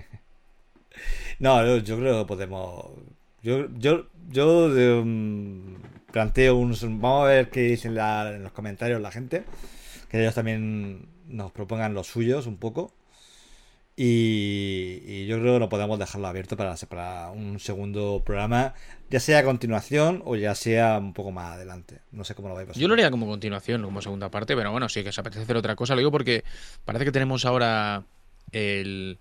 No, yo, yo creo que podemos. Yo, yo, yo mm, planteo un. Vamos a ver qué dicen la- en los comentarios la gente. Que ellos también nos propongan los suyos un poco. Y, y yo creo que no podemos dejarlo abierto para, para un segundo programa, ya sea a continuación o ya sea un poco más adelante. No sé cómo lo veis. Yo lo haría como continuación, como segunda parte, pero bueno, sí que os apetece hacer otra cosa. Lo digo porque parece que tenemos ahora el,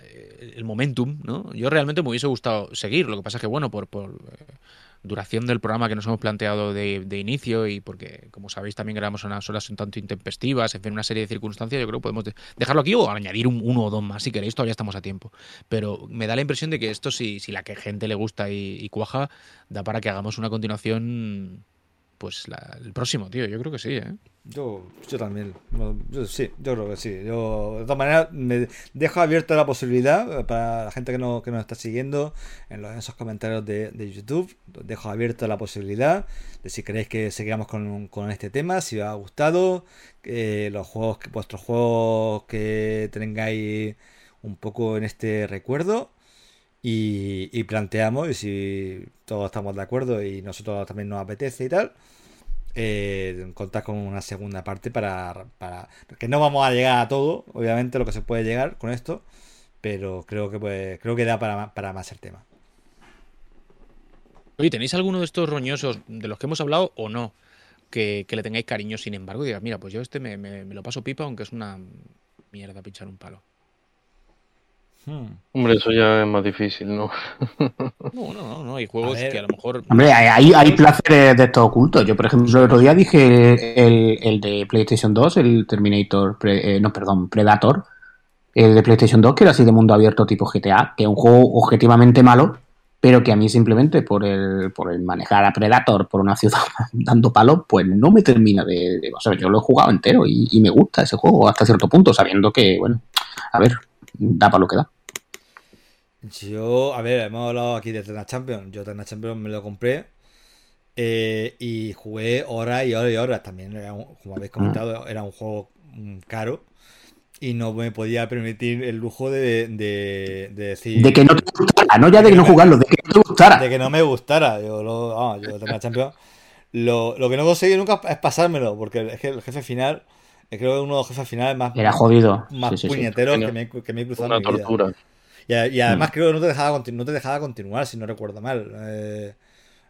eh, el momentum, ¿no? Yo realmente me hubiese gustado seguir. Lo que pasa es que, bueno, por, por eh, duración del programa que nos hemos planteado de, inicio y porque, como sabéis, también grabamos unas horas un tanto intempestivas, en fin, una serie de circunstancias, yo creo que podemos de- dejarlo aquí o añadir un, uno o dos más si queréis, todavía estamos a tiempo. Pero me da la impresión de que esto, si, si la que gente le gusta y cuaja, da para que hagamos una continuación pues la- el próximo, tío. Yo creo que sí, ¿eh? Yo, yo también. Yo sí, yo creo que sí. Yo, de todas maneras, me dejo abierta la posibilidad eh, para la gente que, no, que nos está siguiendo en, los, esos comentarios de, de YouTube. Dejo abierta la posibilidad de si queréis que sigamos con, con este tema, si os ha gustado, que los juegos, vuestros juegos que tengáis un poco en este recuerdo. Y, planteamos, y si todos estamos de acuerdo y nosotros también nos apetece y tal, eh, contar con una segunda parte para, para que no vamos a llegar a todo, obviamente lo que se puede llegar con esto, pero creo que pues, creo que da para, para más el tema. Oye, ¿tenéis alguno de estos roñosos de los que hemos hablado o no? Que, le tengáis cariño, sin embargo, y digas, mira, pues yo este me- me lo paso pipa, aunque es una mierda pinchar un palo. Hmm. Hombre, eso ya es más difícil, ¿no? <laughs> No, no, no, no. Hay juegos ver. que a lo mejor. Hombre, hay, hay, hay placeres de estos ocultos. Yo, por ejemplo, el otro día dije el, el de PlayStation 2, el Terminator, Pre- eh, no, perdón, Predator, el de PlayStation 2, que era así de mundo abierto tipo GTA, que es un juego objetivamente malo, pero que a mí simplemente por el, por el manejar a Predator por una ciudad <laughs> dando palos, pues no me termina de... de- o sea, yo lo he jugado entero y, y me gusta ese juego hasta cierto punto, sabiendo que, bueno, a ver, da para lo que da. Yo, a ver, hemos hablado aquí de Eternal Champions. Yo Eternal Champions me lo compré eh, y jugué horas y horas y horas. También, era un- como habéis comentado, era un juego mm, caro y no me podía permitir el lujo de, de- de decir De que no te gustara, no ya de que no jugarlo, de que no te gustara. de que no me gustara. Yo, lo, vamos, yo Champions. Lo, lo que no conseguí nunca es pasármelo, porque es que el jefe final, creo que uno de los jefes finales más, Era jodido. más Sí, sí, sí. puñeteros que, me, que me he cruzado Una en mi vida. tortura. Y, además Mm. creo que no te dejaba, no te dejaba continuar, si no recuerdo mal. Eh,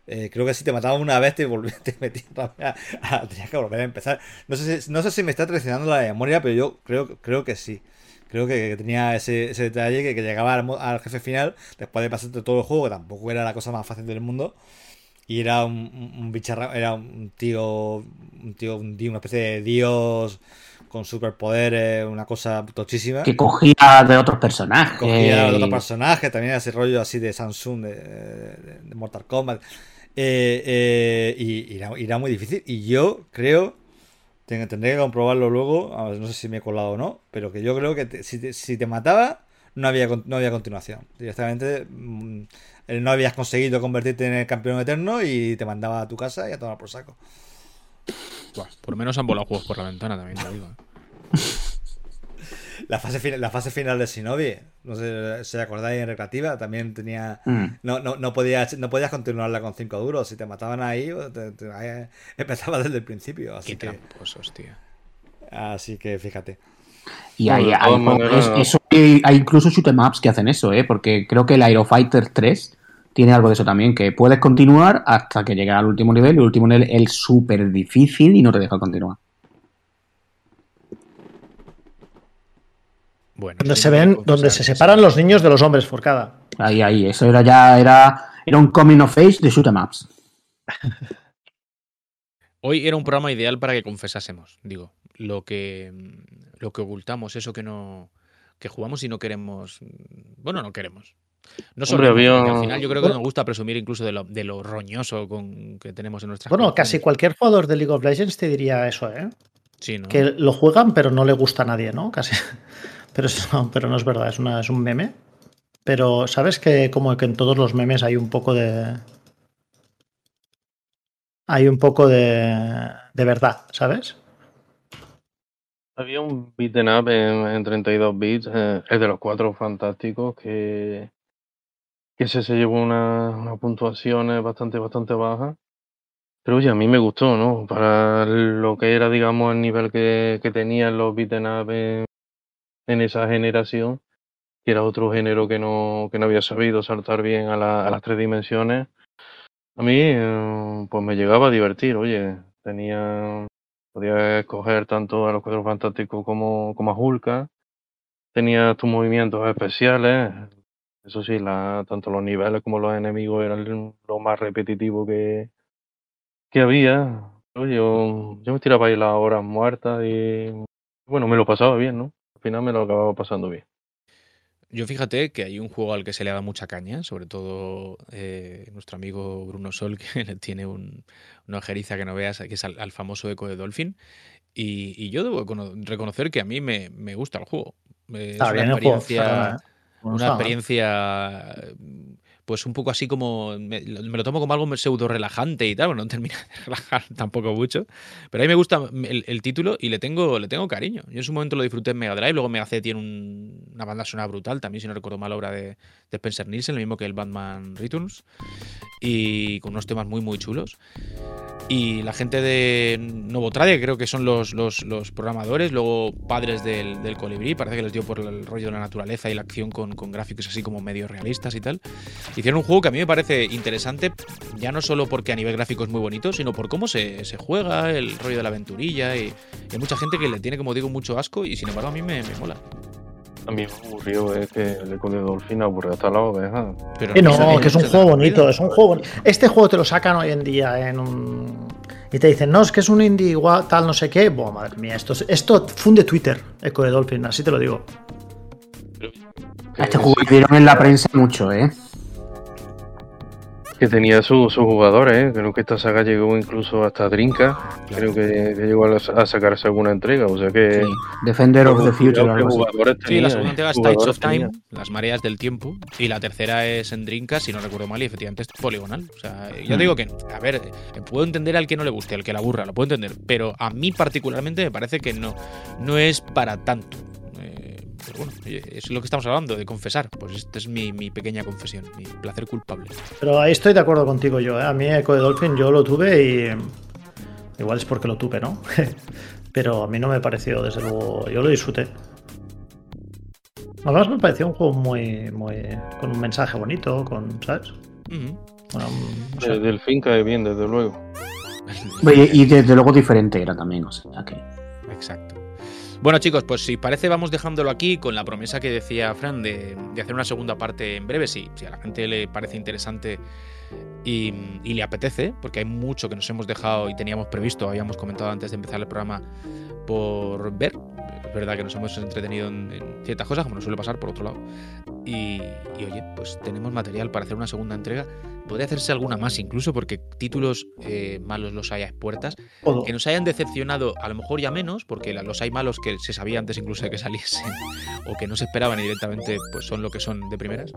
eh, creo que si te mataban una vez te, volví, <laughs> te metías a, a- tenías que volver a empezar. No sé, si, no sé si me está traicionando la memoria, pero yo creo, creo que sí. Creo que, que tenía ese, ese detalle que, que llegaba al, mo- al jefe final después de pasarte todo el juego, que tampoco era la cosa más fácil del mundo. Y era un, un, bicharra, era un tío, un tío, un una especie de dios con superpoderes, una cosa tochísima. Que cogía de otros personajes. Cogía a y- otro personaje, también ese rollo así de Samsung, de, de- de Mortal Kombat. Eh, eh, y, y era, y era muy difícil. Y yo creo, tengo- tendré que comprobarlo luego, a ver, no sé si me he colado o no, pero que yo creo que te- si, te, si te mataba, no había, no había continuación. Directamente mm, no habías conseguido convertirte en el campeón eterno y te mandaba a tu casa y a tomar por saco. Buah, por lo menos han volado juegos por la ventana, también te digo. ¿eh? <laughs> La fase, final, la fase final de Shinobi, no sé si acordáis en recreativa, también tenía... Mm. No, no, no, podías, no podías continuarla con 5 duros. Si te mataban ahí, te, te- ahí empezaba desde el principio. Así Qué que, tramposos, tío. así que fíjate. Y hay, hay juegos- maneras- eso, hay, hay incluso shoot 'em ups que hacen eso, ¿eh? porque creo que el Aerofighter 3 tiene algo de eso también, que puedes continuar hasta que llegas al último nivel, y el último nivel es súper difícil y no te deja continuar. Bueno, Donde sí, se ven, donde se separan sí. los niños de los hombres, Forcada. Ahí, ahí, eso era ya, era, era un coming of age de shoot 'em ups. <laughs> Hoy era un programa ideal para que confesásemos, digo, lo que lo que ocultamos, eso que no que jugamos y no queremos, bueno, no queremos. No Hombre, había- porque al final yo creo que Bueno. nos gusta presumir incluso de lo, de lo roñoso con, que tenemos en nuestras Bueno, casi cualquier jugador de League of Legends te diría eso, ¿eh? Sí, ¿no? Que lo juegan, pero no le gusta a nadie, ¿no? Casi. <laughs> Pero, eso, pero no es verdad, es, una, es un meme. Pero, ¿sabes que como que en todos los memes hay un poco de. Hay un poco de, de verdad, ¿sabes? Había un beat'em up en, en 32 bits, eh, el de los cuatro fantásticos, que, que ese se llevó una, una puntuación bastante, bastante baja. Pero oye, a mí me gustó, ¿no? Para lo que era, digamos, el nivel que, que tenían los beat'em en, en esa generación, que era otro género que no, que no había sabido saltar bien a, la- a las tres dimensiones. A mí, eh, pues me llegaba a divertir, oye, tenía, podía escoger tanto a los Cuatro Fantásticos como, como a Hulka, tenía tus movimientos especiales, eso sí, la, tanto los niveles como los enemigos eran lo más repetitivo que, que había. Oye, yo, yo me tiraba ahí las horas muertas y bueno, me lo pasaba bien, ¿no? Al final me lo acababa pasando bien. Yo fíjate que hay un juego al que se le da mucha caña, sobre todo eh, nuestro amigo Bruno Sol, <laughs> que le tiene un- una ojeriza que no veas, que es al, al famoso Eco de Dolphin. Y, y yo debo cono- reconocer que a mí me, me gusta el juego. Está es bien una el juego. experiencia, ¿eh? Una experiencia, pues un poco así como, me, lo tomo como algo pseudo relajante y tal, bueno, no termina de <laughs> relajar tampoco mucho, pero a mí me gusta el, título y le tengo, le tengo cariño. Yo en su momento lo disfruté en Mega Drive, luego Mega C tiene un- una banda sonora brutal, también si no recuerdo mal, obra de, Spencer Nielsen, el mismo que el Batman Returns, y con unos temas muy, muy chulos. Y la gente de Novotradia, creo que son los, los, los programadores, luego padres del, del, colibrí, parece que les dio por el rollo de la naturaleza y la acción con, con, gráficos así como medio realistas y tal. Hicieron un juego que a mí me parece interesante, ya no solo porque a nivel gráfico es muy bonito, sino por cómo se, se juega, el rollo de la aventurilla. Y, y, hay mucha gente que le tiene, como digo, mucho asco y sin embargo a mí me, me mola. A mí me aburrió es que el eco de Dolphin aburre hasta la oveja. Pero no, no que es un juego bonito, es un juego bonito. Este juego te lo sacan hoy en día en un... Y te dicen, no, es que es un indie igual, tal, no sé qué. Buah, madre mía, esto, esto funde Twitter, Eco de Dolphin, así te lo digo. Este juego dieron en la prensa mucho, ¿eh? Que tenía sus su jugadores, ¿eh? creo que esta saga llegó incluso hasta Drinka, creo que, que, llegó a, a, sacarse alguna entrega, o sea que... Sí. Defender of the Future. Sí, la segunda entrega es Tides of Time, tenía. las mareas del tiempo, y la tercera es en Drinka, si no recuerdo mal, y efectivamente es poligonal. O sea, yo mm. digo que, a ver, puedo entender al que no le guste, al que la aburra, lo puedo entender, pero a mí particularmente me parece que no, no es para tanto. Pero bueno, es lo que estamos hablando, de confesar. Pues esta es mi, mi, pequeña confesión, mi placer culpable. Pero ahí estoy de acuerdo contigo yo. ¿eh? A mí Echo de Dolphin yo lo tuve y... Igual es porque lo tuve, ¿no? <laughs> Pero a mí no me pareció, desde luego... Yo lo disfruté. Además me pareció un juego muy... muy con un mensaje bonito, con... ¿Sabes? Uh -huh. bueno, no sé. Del fin cae bien, desde luego. Y, y desde luego diferente era también, o sea que... Exacto. Bueno chicos, pues si parece vamos dejándolo aquí con la promesa que decía Fran de, hacer una segunda parte en breve, si, si, a la gente le parece interesante y, le apetece, porque hay mucho que nos hemos dejado y teníamos previsto, habíamos comentado antes de empezar el programa por ver. Es verdad que nos hemos entretenido en, ciertas cosas, como nos suele pasar por otro lado. Y, oye, pues tenemos material para hacer una segunda entrega. Podría hacerse alguna más incluso, porque títulos eh, malos los hay a puertas. Que nos hayan decepcionado, a lo mejor ya menos, porque los hay malos que se sabía antes incluso de que saliesen, <laughs> o que no se esperaban y directamente pues son lo que son de primeras.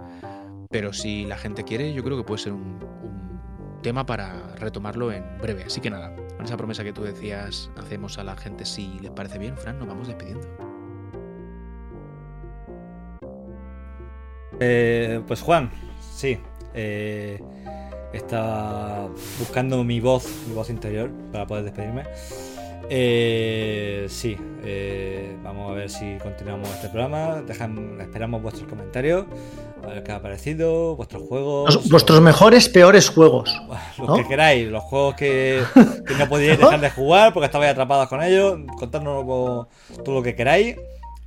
Pero si la gente quiere, yo creo que puede ser un, un tema para retomarlo en breve. Así que nada, con esa promesa que tú decías, hacemos a la gente si les parece bien, Fran, nos vamos despidiendo. Eh, pues Juan, sí. Eh, estaba buscando mi voz, mi voz interior, para poder despedirme. Eh, sí, eh, vamos a ver si continuamos este programa. Dejan, esperamos vuestros comentarios, a ver qué ha parecido, vuestros juegos. Los, vuestros o... mejores, peores juegos. <laughs> Los ¿no? que queráis, los juegos que, <laughs> que no podíais dejar de jugar porque estabais atrapados con ellos. Contadnos todo lo que queráis.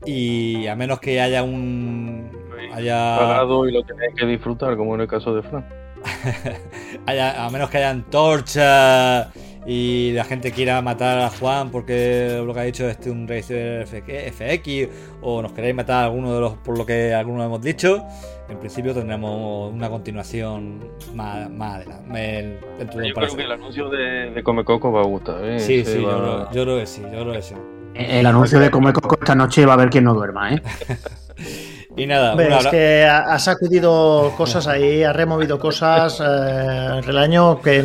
Y a menos que haya un. Haya. Pagado y lo tenéis que disfrutar, como en el caso de Fran. <laughs> haya, a menos que hayan torchas y la gente quiera matar a Juan porque lo que ha dicho es un Racer FX o nos queréis matar a alguno de los por lo que algunos hemos dicho en principio tendremos una continuación más, más adelante dentro yo creo que el anuncio de, de Come Coco va a gustar ¿eh? sí, sí, va... yo, creo, yo, creo, que sí yo creo que sí el anuncio de Come Coco esta noche va a ver quién no duerma ¿eh? <laughs> Y nada, Ves, es que ha sacudido cosas ahí, ha removido cosas eh, el año que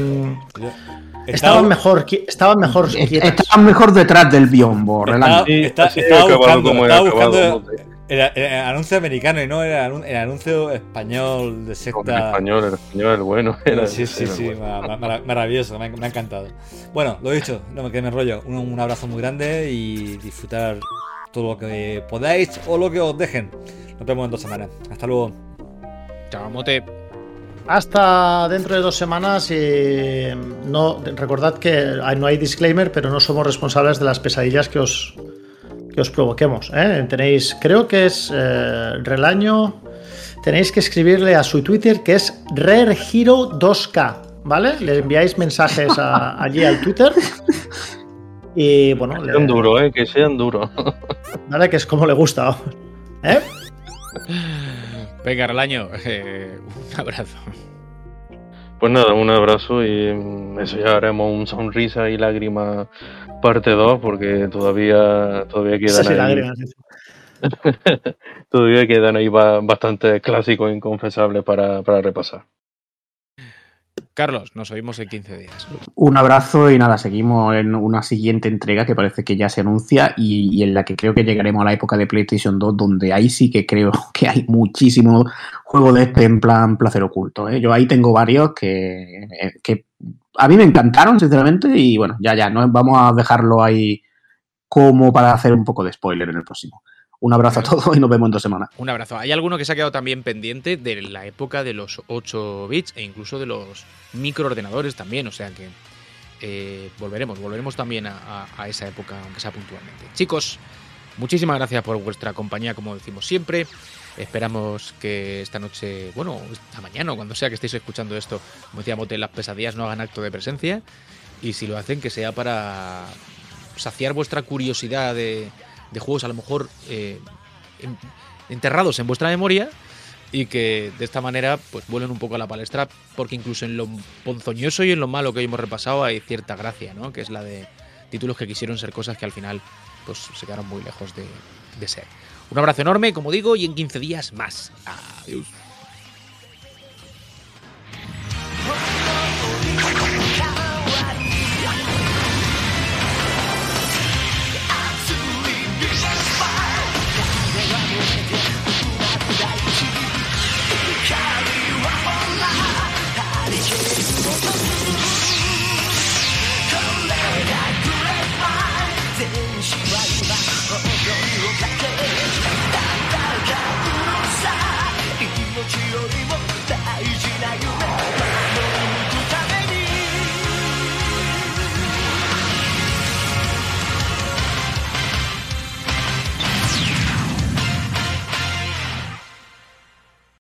estaban mejor, estaban mejor, estaban mejor detrás del biombo. Estaba, está, sí, estaba buscando, estaba buscando el, el, el, anuncio americano y no era el anuncio español de secta. El español, el español, el bueno. Era, sí, sí, sí, bueno. mar maravilloso, me ha, me ha, encantado. Bueno, lo dicho, no me quede me rollo. Un, un abrazo muy grande y disfrutar todo lo que podáis o lo que os dejen. Nos vemos en dos semanas. Hasta luego. Chao, mote. Hasta dentro de dos semanas y no recordad que no hay disclaimer, pero no somos responsables de las pesadillas que os que os provoquemos. ¿eh? Tenéis, creo que es eh, Relaño. Tenéis que escribirle a su Twitter que es RareHero2K, ¿vale? Le enviáis mensajes a, allí al Twitter. <laughs> Y bueno, que sean le... duros, ¿eh? Que sean duros. <laughs> Vale, que es como le gusta. ¿Eh? <laughs> Venga, Relaño, eh, un <laughs> abrazo. Pues nada, un abrazo y mm, eso ya haremos un sonrisa y lágrima parte 2 porque todavía todavía quedan sí, ahí, lágrimas, sí. todavía quedan ahí bastante clásicos e inconfesables para, para repasar. Carlos, nos oímos en 15 días. Un abrazo y nada, seguimos en una siguiente entrega que parece que ya se anuncia y, en la que creo que llegaremos a la época de PlayStation 2, donde ahí sí que creo <laughs> que hay muchísimo juego de este en plan placer oculto. ¿eh? Yo ahí tengo varios que, que a mí me encantaron, sinceramente, y bueno, ya, ya, no vamos a dejarlo ahí como para hacer un poco de spoiler en el próximo. Un abrazo a todos y nos vemos en dos semanas. Un abrazo. Hay alguno que se ha quedado también pendiente de la época de los 8 bits e incluso de los microordenadores también, o sea que eh, volveremos, volveremos también a, esa época, aunque sea puntualmente. Chicos, muchísimas gracias por vuestra compañía, como decimos siempre. Esperamos que esta noche, bueno, esta mañana o cuando sea que estéis escuchando esto, como decía Mote, las pesadillas no hagan acto de presencia. Y si lo hacen, que sea para saciar vuestra curiosidad de, de juegos a lo mejor eh, en- enterrados en vuestra memoria y que de esta manera pues vuelven un poco a la palestra porque incluso en lo ponzoñoso y en lo malo que hoy hemos repasado hay cierta gracia, ¿no? Que es la de títulos que quisieron ser cosas que al final pues se quedaron muy lejos de, de ser. Un abrazo enorme, como digo, y en 15 días más. Adiós.「